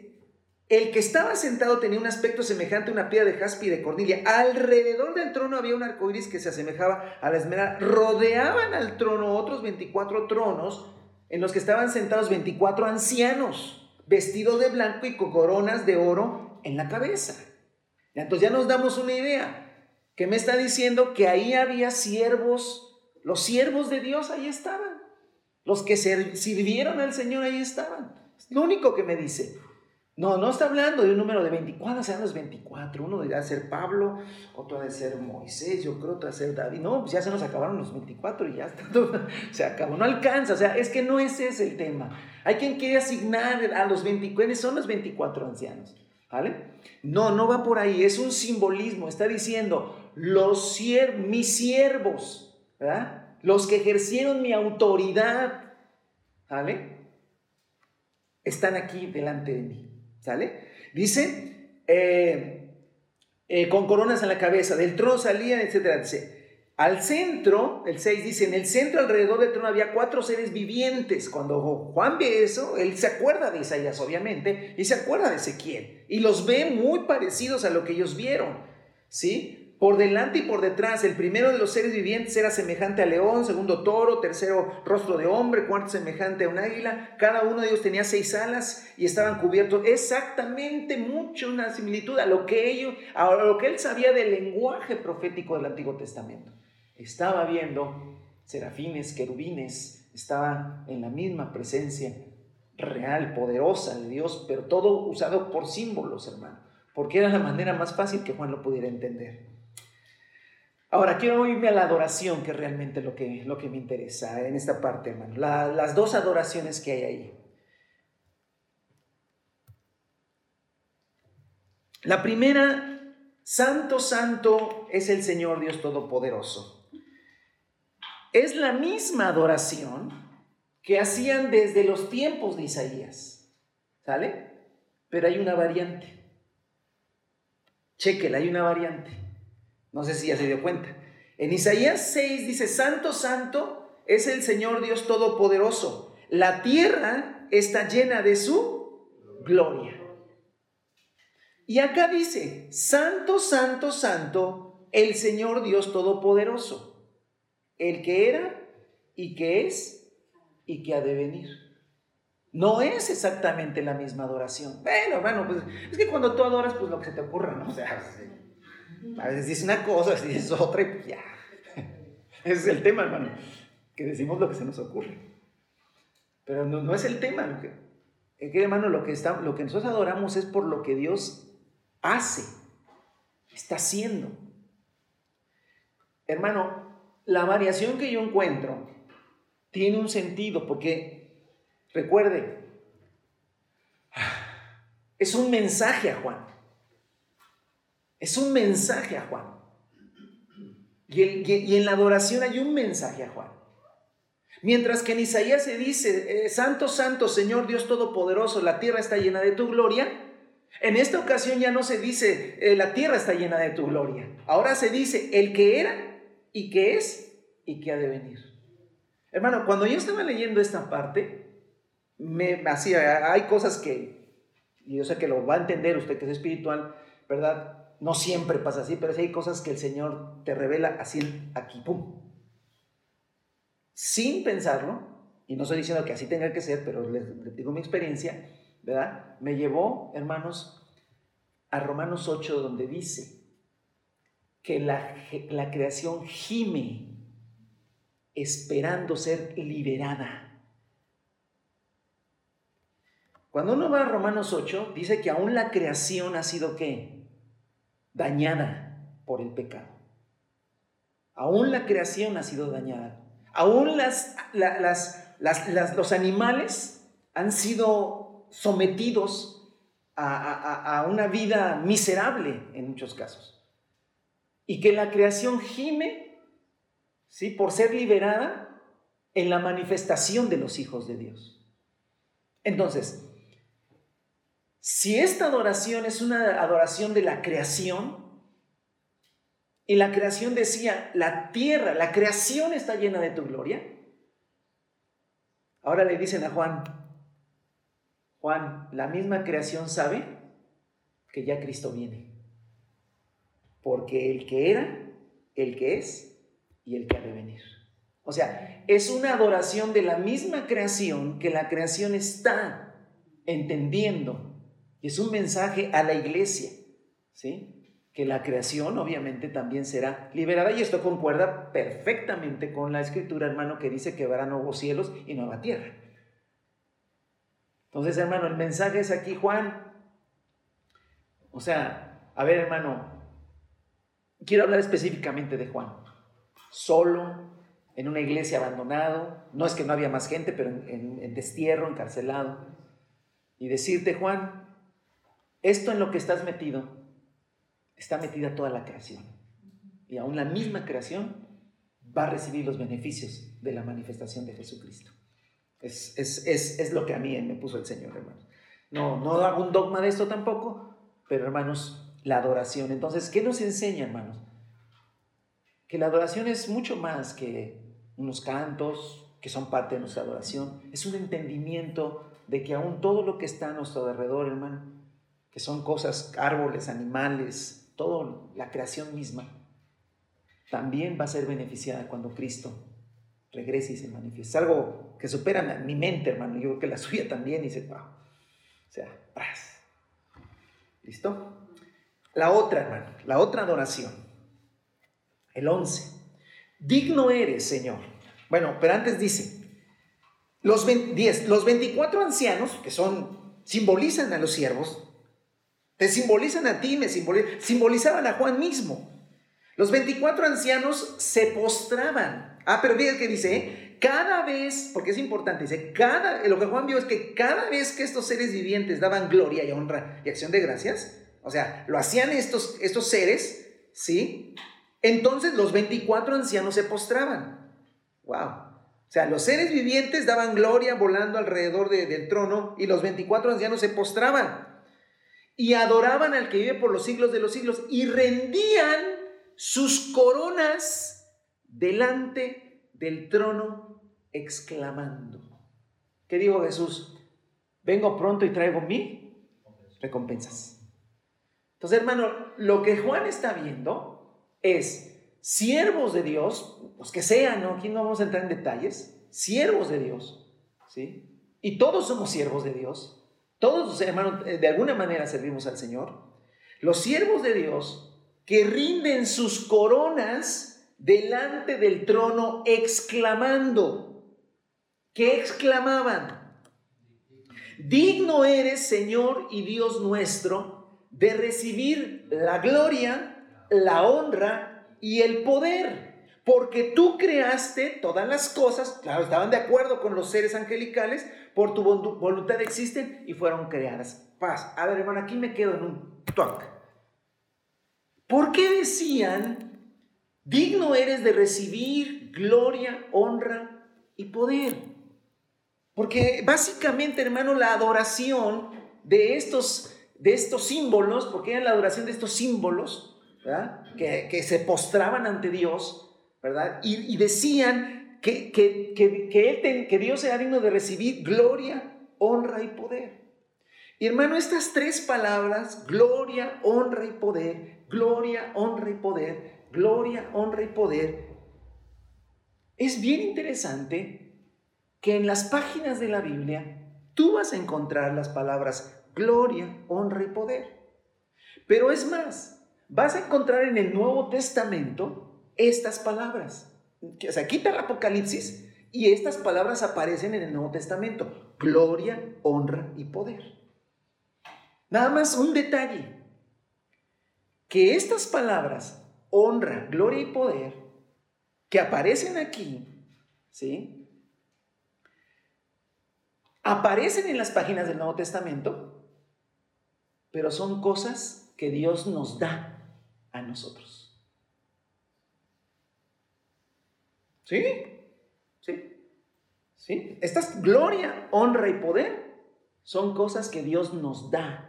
el que estaba sentado tenía un aspecto semejante a una piedra de jaspe y de cornilla. Alrededor del trono había un arco iris que se asemejaba a la esmeralda. Rodeaban al trono otros 24 tronos en los que estaban sentados 24 ancianos, vestidos de blanco y con coronas de oro en la cabeza. Entonces ya nos damos una idea. ¿Qué me está diciendo? Que ahí había siervos, los siervos de Dios ahí estaban. Los que sirvieron al Señor ahí estaban. Es lo único que me dice. No, no está hablando de un número de 24, sean los 24. Uno debe ser Pablo, otro debe ser Moisés, yo creo otro debe ser David. No, pues ya se nos acabaron los 24 y ya está [LAUGHS] se acabó. No alcanza, o sea, es que no ese es el tema. Hay quien quiere asignar a los 24, son los 24 ancianos? ¿Vale? No, no va por ahí, es un simbolismo. Está diciendo, los mis siervos, ¿verdad? Los que ejercieron mi autoridad, ¿vale? Están aquí delante de mí. ¿Sale? Dice, eh, eh, con coronas en la cabeza, del trono salían, etc. Dice, al centro, el 6 dice, en el centro alrededor del trono había cuatro seres vivientes. Cuando Juan ve eso, él se acuerda de Isaías, obviamente, y se acuerda de Ezequiel. Y los ve muy parecidos a lo que ellos vieron. ¿Sí? Por delante y por detrás. El primero de los seres vivientes era semejante a león, segundo toro, tercero rostro de hombre, cuarto semejante a un águila. Cada uno de ellos tenía seis alas y estaban cubiertos exactamente mucho una similitud a lo que ellos, a lo que él sabía del lenguaje profético del Antiguo Testamento. Estaba viendo serafines, querubines, estaba en la misma presencia real, poderosa de Dios, pero todo usado por símbolos, hermano, porque era la manera más fácil que Juan lo pudiera entender. Ahora, quiero irme a la adoración, que es realmente lo que, lo que me interesa en esta parte, hermano. las dos adoraciones que hay ahí. La primera, Santo, Santo es el Señor Dios Todopoderoso. Es la misma adoración que hacían desde los tiempos de Isaías. ¿Sale? Pero hay una variante. Chequela, hay una variante. No sé si ya se dio cuenta. En Isaías 6 dice, Santo, Santo es el Señor Dios Todopoderoso. La tierra está llena de su gloria. Y acá dice, Santo, Santo, Santo, el Señor Dios Todopoderoso, el que era y que es y que ha de venir. No es exactamente la misma adoración. Bueno, bueno, pues es que cuando tú adoras, pues lo que se te ocurra, ¿no? O sea, a veces dice una cosa, a veces dices otra y pues ya. [LAUGHS] Ese es el tema, hermano. Que decimos lo que se nos ocurre. Pero no, es el tema. Lo que, hermano, lo que, está, lo que nosotros adoramos es por lo que Dios hace, está haciendo. Hermano, la variación que yo encuentro tiene un sentido porque, recuerde, es un mensaje a Juan. Es un mensaje a Juan. Y, en la adoración hay un mensaje a Juan. Mientras que en Isaías se dice, eh, Santo, Santo, Señor Dios Todopoderoso, la tierra está llena de tu gloria. En esta ocasión ya no se dice, eh, la tierra está llena de tu gloria. Ahora se dice, el que era y que es y que ha de venir. Hermano, cuando yo estaba leyendo esta parte, me hacía, hay cosas que, y yo sé que lo va a entender usted que es espiritual, ¿verdad? No siempre pasa así, pero sí hay cosas que el Señor te revela así, aquí, pum. Sin pensarlo, y no estoy diciendo que así tenga que ser, pero les, digo mi experiencia, ¿verdad? Me llevó, hermanos, a Romanos 8, donde dice que la, la creación gime esperando ser liberada. Cuando uno va a Romanos 8, dice que aún la creación ha sido qué? Dañada por el pecado. Aún la creación ha sido dañada. Aún las, los animales han sido sometidos a, una vida miserable en muchos casos. Y que la creación gime ¿sí? por ser liberada en la manifestación de los hijos de Dios. Entonces, si esta adoración es una adoración de la creación, y la creación decía, la tierra, la creación está llena de tu gloria, ahora le dicen a Juan, Juan, la misma creación sabe que ya Cristo viene, porque el que era, el que es y el que ha de venir. O sea, es una adoración de la misma creación que la creación está entendiendo y es un mensaje a la iglesia, ¿sí? Que la creación obviamente también será liberada y esto concuerda perfectamente con la escritura, hermano, que dice que habrá nuevos cielos y nueva tierra. Entonces, hermano, el mensaje es aquí, Juan, O sea, a ver hermano, quiero hablar específicamente de Juan. Solo, en una iglesia abandonado, no es que no había más gente, pero en, destierro, encarcelado. Y decirte, Juan, esto en lo que estás metido, está metida toda la creación. Y aún la misma creación va a recibir los beneficios de la manifestación de Jesucristo. Es, es, lo que a mí me puso el Señor, hermanos. No, no hago un dogma de esto tampoco, pero hermanos, la adoración. Entonces, ¿qué nos enseña, hermanos? Que la adoración es mucho más que unos cantos que son parte de nuestra adoración. Es un entendimiento de que aún todo lo que está a nuestro alrededor, hermano, que son cosas, árboles, animales, toda la creación misma, también va a ser beneficiada cuando Cristo regrese y se manifieste. Es algo que supera mi mente, hermano. Yo creo que la [LAUGHS] suya también. Dice, wow. O sea, paz. ¿Listo? La otra, hermano. La otra adoración. El 11. Digno eres, Señor. Bueno, pero antes dice, los, 10, los 24 ancianos, que son, simbolizan a los siervos, te simbolizan a ti, me simbolizan, simbolizaban a Juan mismo. Los 24 ancianos se postraban. Ah, pero fíjate que dice, ¿eh? cada vez, porque es importante, dice, cada, lo que Juan vio es que cada vez que estos seres vivientes daban gloria y honra y acción de gracias, o sea, lo hacían estos, estos seres, ¿sí? Entonces los 24 ancianos se postraban. ¡Wow! O sea, los seres vivientes daban gloria volando alrededor del trono y los 24 ancianos se postraban y adoraban al que vive por los siglos de los siglos y rendían sus coronas delante del trono, exclamando. ¿Qué dijo Jesús? Vengo pronto y traigo mi recompensas. Entonces, hermano, lo que Juan está viendo es siervos de Dios, los que sean, ¿no? Aquí no vamos a entrar en detalles, siervos de Dios, ¿sí? Y todos somos siervos de Dios. Todos, hermanos, de alguna manera servimos al Señor. Los siervos de Dios que rinden sus coronas delante del trono exclamando. ¿Qué exclamaban? Digno eres, Señor y Dios nuestro, de recibir la gloria, la honra y el poder, porque tú creaste todas las cosas, claro, estaban de acuerdo con los seres angelicales, por tu voluntad existen y fueron creadas. Paz. A ver, hermano, aquí me quedo en un toque. ¿Por qué decían, digno eres de recibir gloria, honra y poder? Porque básicamente, hermano, la adoración de estos, de estos símbolos, porque era la adoración de estos símbolos. Que, se postraban ante Dios, ¿verdad? Y, decían que, que, que Dios era digno de recibir gloria, honra y poder. Y hermano, estas tres palabras, gloria, honra y poder, gloria, honra y poder, gloria, honra y poder. Es bien interesante que en las páginas de la Biblia tú vas a encontrar las palabras gloria, honra y poder. Pero es más, vas a encontrar en el Nuevo Testamento estas palabras. O sea, quita el Apocalipsis y estas palabras aparecen en el Nuevo Testamento. Gloria, honra y poder. Nada más un detalle que estas palabras, honra, gloria y poder, que aparecen aquí, ¿sí? Aparecen en las páginas del Nuevo Testamento, pero son cosas que Dios nos da a nosotros. ¿Sí? ¿Sí? ¿Sí? Estas gloria, honra y poder son cosas que Dios nos da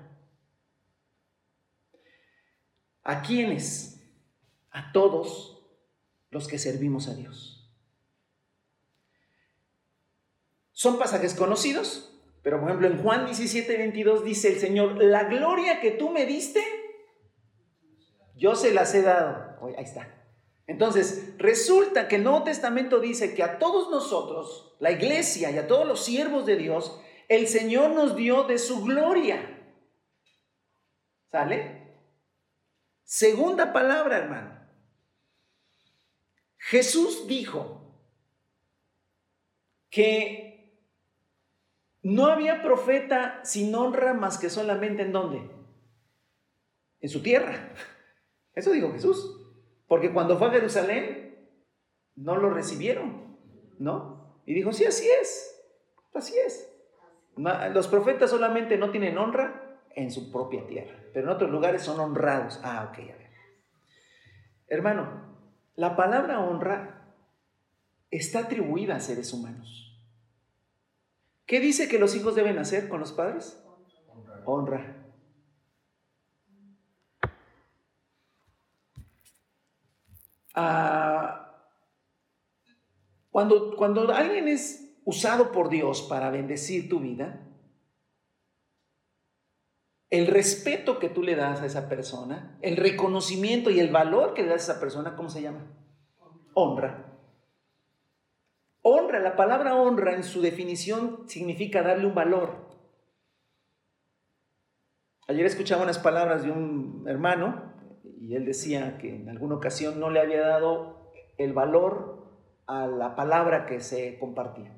¿A quiénes? A todos los que servimos a Dios. Son pasajes conocidos, pero por ejemplo en Juan 17, 22 dice el Señor, la gloria que tú me diste, yo se las he dado. ahí está. Entonces, resulta que el Nuevo Testamento dice que a todos nosotros, la iglesia y a todos los siervos de Dios, el Señor nos dio de su gloria. ¿Sale? Segunda palabra, hermano. Jesús dijo que no había profeta sin honra más que solamente en dónde? en su tierra. Eso dijo Jesús. Porque cuando fue a Jerusalén, no lo recibieron, ¿no? Y dijo, sí, así es, así es. Los profetas solamente no tienen honra en su propia tierra, pero en otros lugares son honrados. Ah, ok, a ver. Hermano, la palabra honra está atribuida a seres humanos. ¿Qué dice que los hijos deben hacer con los padres? Honra. Ah, cuando, cuando alguien es usado por Dios para bendecir tu vida, el respeto que tú le das a esa persona, el reconocimiento y el valor que le das a esa persona, ¿cómo se llama? Honra. Honra, la palabra honra en su definición significa darle un valor. Ayer escuchaba unas palabras de un hermano y él decía que en alguna ocasión no le había dado el valor a la palabra que se compartía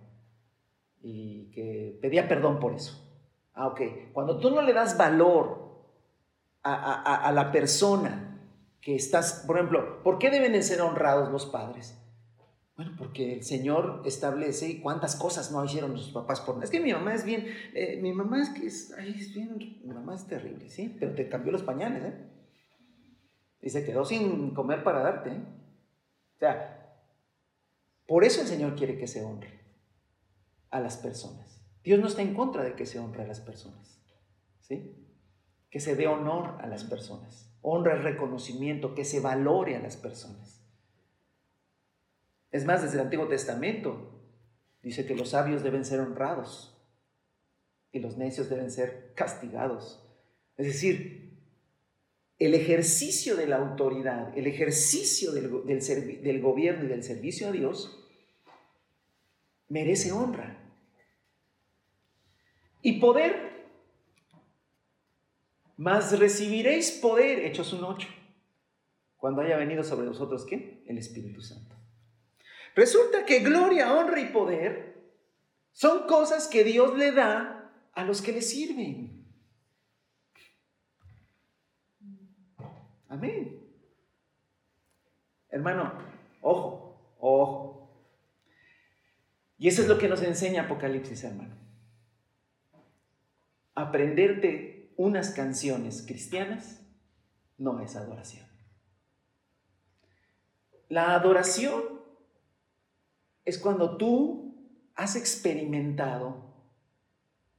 y que pedía perdón por eso. Ah, ok. Cuando tú no le das valor a, a la persona que estás, por ejemplo, ¿por qué deben de ser honrados los padres? Bueno, porque el Señor establece cuántas cosas no hicieron sus papás por... Es que mi mamá es bien, eh, mi mamá es que es, ay, es bien, mi mamá es terrible, ¿sí? Pero te cambió los pañales, ¿eh? Y se quedó sin comer para darte, ¿eh? O sea, por eso el Señor quiere que se honre a las personas. Dios no está en contra de que se honre a las personas, ¿sí? Que se dé honor a las personas, honra el reconocimiento, que se valore a las personas. Es más, desde el Antiguo Testamento dice que los sabios deben ser honrados y los necios deben ser castigados. Es decir, el ejercicio de la autoridad, el ejercicio del, del, gobierno y del servicio a Dios merece honra. Y poder, más recibiréis poder, Hechos un 8, cuando haya venido sobre vosotros, ¿qué? El Espíritu Santo. Resulta que gloria, honra y poder son cosas que Dios le da a los que le sirven. Amén. Hermano, ojo, ojo. Y eso es lo que nos enseña Apocalipsis, hermano. Aprenderte unas canciones cristianas no es adoración. La adoración es cuando tú has experimentado,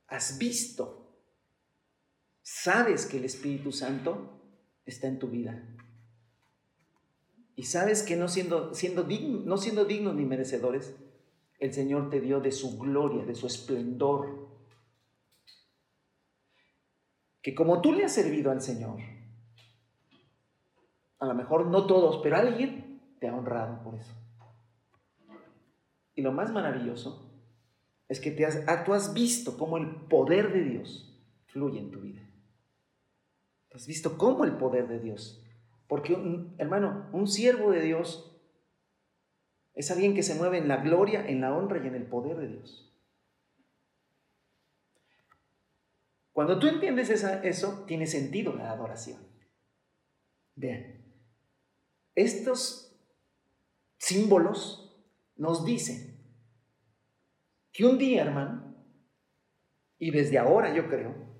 has visto, sabes que el Espíritu Santo está en tu vida. Y sabes que no siendo, siendo no siendo dignos ni merecedores, el Señor te dio de su gloria, de su esplendor. Que como tú le has servido al Señor, a lo mejor no todos, pero alguien te ha honrado por eso. Y lo más maravilloso es que te has, ah, tú has visto cómo el poder de Dios fluye en tu vida. Has visto cómo el poder de Dios. Porque, hermano, un siervo de Dios es alguien que se mueve en la gloria, en la honra y en el poder de Dios. Cuando tú entiendes eso, tiene sentido la adoración. Vean, estos símbolos nos dice que un día, hermano, y desde ahora yo creo,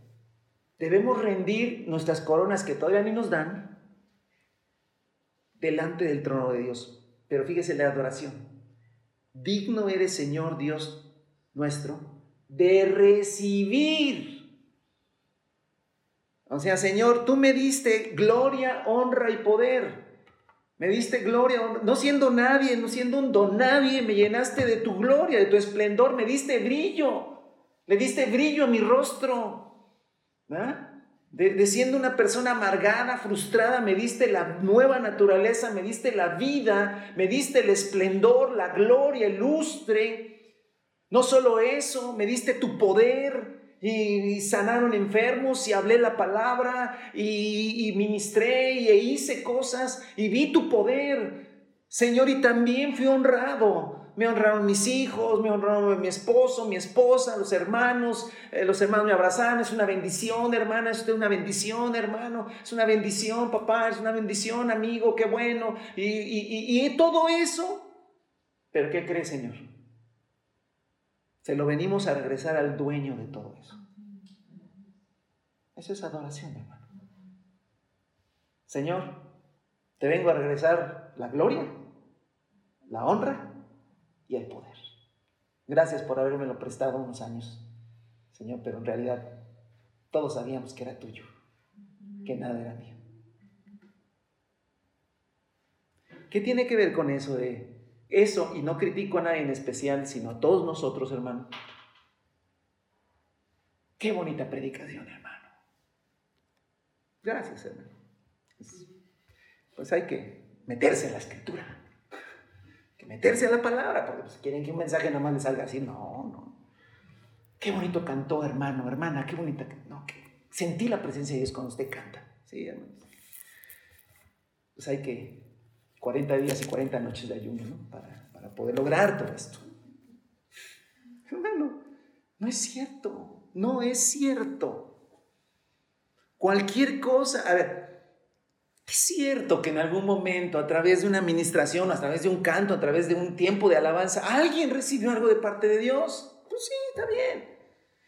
debemos rendir nuestras coronas que todavía ni nos dan delante del trono de Dios. Pero fíjese la adoración. Digno eres, Señor Dios nuestro, de recibir. O sea, Señor, tú me diste gloria, honra y poder. Me diste gloria, no siendo nadie, no siendo un don nadie, me llenaste de tu gloria, de tu esplendor, me diste brillo, le diste brillo a mi rostro. De, siendo una persona amargada, frustrada, me diste la nueva naturaleza, me diste la vida, me diste el esplendor, la gloria, el lustre. No solo eso, me diste tu poder, y, sanaron enfermos y hablé la palabra y, ministré y e hice cosas y vi tu poder, Señor, y también fui honrado Me honraron mis hijos, me honraron mi esposo, mi esposa, los hermanos. Eh, los hermanos me abrazaron. Es una bendición, hermana. Es una bendición, hermano. Es una bendición, papá. Es una bendición, amigo. Qué bueno. Y, y, y todo eso. Pero ¿qué cree, Señor? Se lo venimos a regresar al dueño de todo eso. Eso es adoración, hermano. Señor, te vengo a regresar la gloria, la honra y el poder. Gracias por lo prestado unos años, Señor, pero en realidad todos sabíamos que era tuyo, que nada era mío. ¿Qué tiene que ver con eso de eso? Y no critico a nadie en especial, sino a todos nosotros, hermano. Qué bonita predicación, hermano. Gracias, hermano. Pues hay que meterse en la escritura meterse a la palabra, porque si quieren que un mensaje nada más les salga así, no, no. Qué bonito cantó, hermano, hermana, qué bonita, no, sentí la presencia de Dios cuando usted canta, sí, hermano. Pues hay que 40 días y 40 noches de ayuno, ¿no? Para, para poder lograr todo esto. Hermano, no es cierto, no es cierto. Cualquier cosa, a ver, es cierto que en algún momento, a través de una administración, a través de un canto, a través de un tiempo de alabanza, alguien recibió algo de parte de Dios. Pues sí, está bien.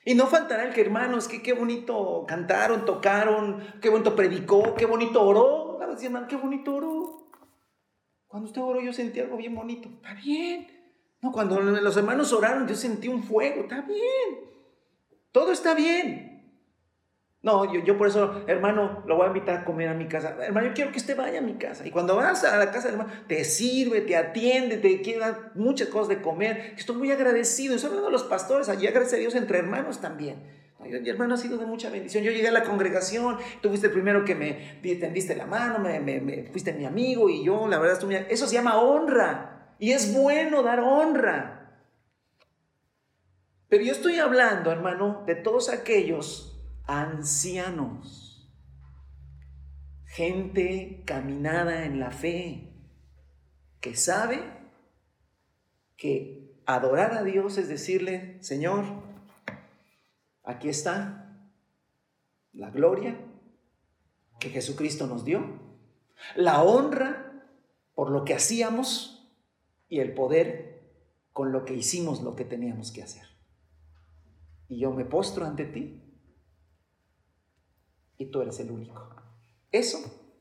Y no faltará el que, hermanos, que qué bonito cantaron, tocaron, qué bonito predicó, qué bonito oró. La hermano, qué bonito oró. Cuando usted oró, yo sentí algo bien bonito. Está bien. No, cuando los hermanos oraron, yo sentí un fuego. Está bien. Todo está bien. No, yo, yo por eso, hermano, lo voy a invitar a comer a mi casa. Hermano, yo quiero que usted vaya a mi casa. Y cuando vas a la casa del hermano, te sirve, te atiende, te quedan muchas cosas de comer. Estoy muy agradecido. Estoy hablando de los pastores, allí gracias a Dios, entre hermanos también. Mi hermano ha sido de mucha bendición. Yo llegué a la congregación, tú fuiste el primero que me tendiste la mano, me, me, fuiste mi amigo y yo, la verdad, eso se llama honra. Y es bueno dar honra. Pero yo estoy hablando, hermano, de todos aquellos ancianos, gente caminada en la fe, que sabe que adorar a Dios es decirle, Señor, aquí está la gloria que Jesucristo nos dio, la honra por lo que hacíamos y el poder con lo que hicimos lo que teníamos que hacer. Y yo me postro ante ti y tú eres el único. Eso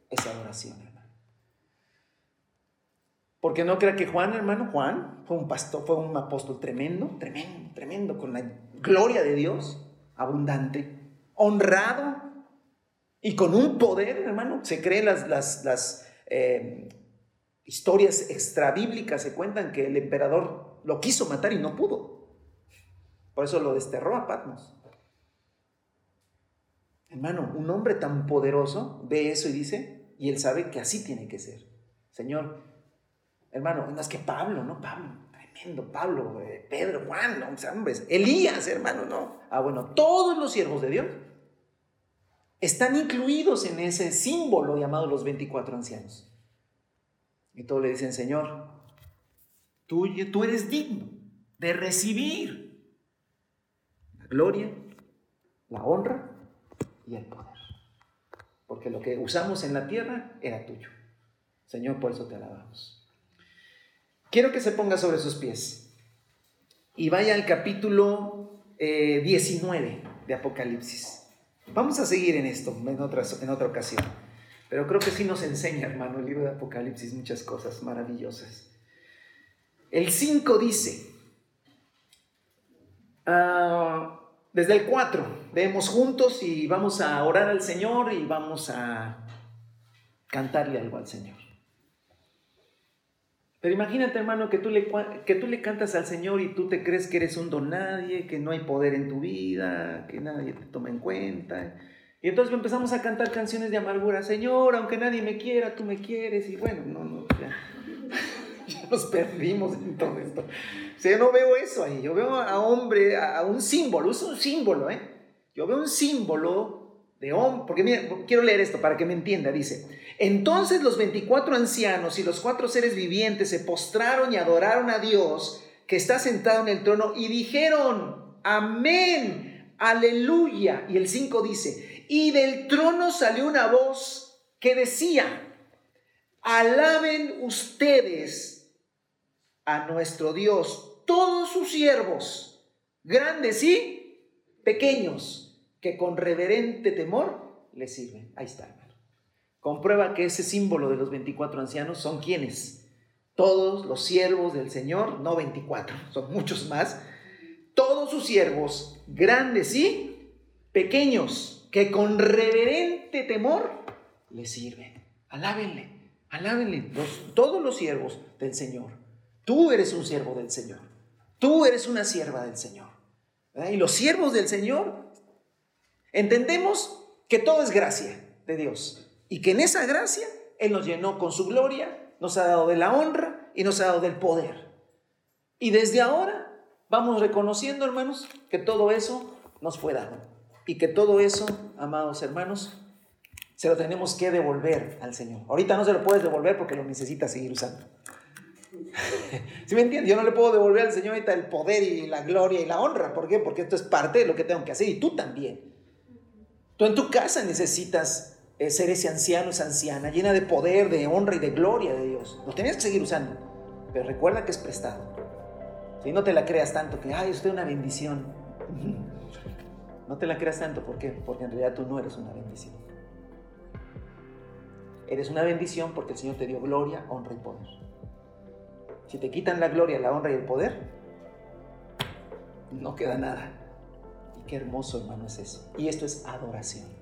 es adoración, hermano. Porque no crea que Juan, hermano, Juan fue un pastor, fue un apóstol tremendo, tremendo, tremendo, con la gloria de Dios, abundante, honrado y con un poder, hermano. Se creen las, las, las eh, historias extrabíblicas, se cuentan que el emperador lo quiso matar y no pudo. Por eso lo desterró a Patmos. Hermano, un hombre tan poderoso ve eso y dice, y él sabe que así tiene que ser. Señor, hermano, no es que Pablo, ¿no? Pablo, tremendo, Pablo, Pedro, Juan, hombres, Elías, hermano, no. Ah, bueno, todos los siervos de Dios están incluidos en ese símbolo llamado los 24 ancianos. Y todos le dicen, Señor, tú, tú eres digno de recibir la gloria, la honra y el poder. Porque lo que usamos en la tierra era tuyo. Señor, por eso te alabamos. Quiero que se ponga sobre sus pies y vaya al capítulo 19 eh, de Apocalipsis. Vamos a seguir en esto en otra, en otra ocasión. Pero creo que sí nos enseña, hermano, el libro de Apocalipsis muchas cosas maravillosas. El 5 dice, uh, desde el 4, vemos juntos y vamos a orar al Señor y vamos a cantarle algo al Señor. Pero imagínate, hermano, que tú, le, que tú le cantas al Señor y tú te crees que eres un don nadie, que no hay poder en tu vida, que nadie te toma en cuenta. Y entonces empezamos a cantar canciones de amargura. Señor, aunque nadie me quiera, tú me quieres. Y bueno, no, no, ya. [LAUGHS] ya nos perdimos en todo esto. O sea, yo no veo eso ahí. Yo veo a hombre, a un símbolo, es un símbolo, ¿eh? Yo veo un símbolo de hombre, porque mira, quiero leer esto para que me entienda, dice, entonces los 24 ancianos y los cuatro seres vivientes se postraron y adoraron a Dios que está sentado en el trono y dijeron, amén, aleluya. Y el 5 dice, y del trono salió una voz que decía, alaben ustedes a nuestro Dios, todos sus siervos, grandes y pequeños, que con reverente temor le sirven. Ahí está, hermano. Comprueba que ese símbolo de los 24 ancianos son quienes. Todos los siervos del Señor, no 24, son muchos más. Todos sus siervos, grandes y pequeños, que con reverente temor le sirven. Alábenle. Alábenle todos los siervos del Señor. Tú eres un siervo del Señor. Tú eres una sierva del Señor. Y los siervos del Señor entendemos que todo es gracia de Dios y que en esa gracia Él nos llenó con su gloria, nos ha dado de la honra y nos ha dado del poder. Y desde ahora vamos reconociendo, hermanos, que todo eso nos fue dado y que todo eso, amados hermanos, se lo tenemos que devolver al Señor. Ahorita no se lo puedes devolver porque lo necesitas seguir usando. [LAUGHS] ¿Sí me entiendes? Yo no le puedo devolver al Señor ahorita el poder y la gloria y la honra. ¿Por qué? Porque esto es parte de lo que tengo que hacer y tú también. Tú en tu casa necesitas eh, ser ese anciano, esa anciana, llena de poder, de honra y de gloria de Dios. Lo tenías que seguir usando. Pero recuerda que es prestado. Si no te la creas tanto que, ay, usted es una bendición. [LAUGHS] No te la creas tanto. ¿Por qué? Porque en realidad tú no eres una bendición. Eres una bendición porque el Señor te dio gloria, honra y poder. Si te quitan la gloria, la honra y el poder, no queda nada. Qué hermoso, hermano, es eso. Y esto es adoración.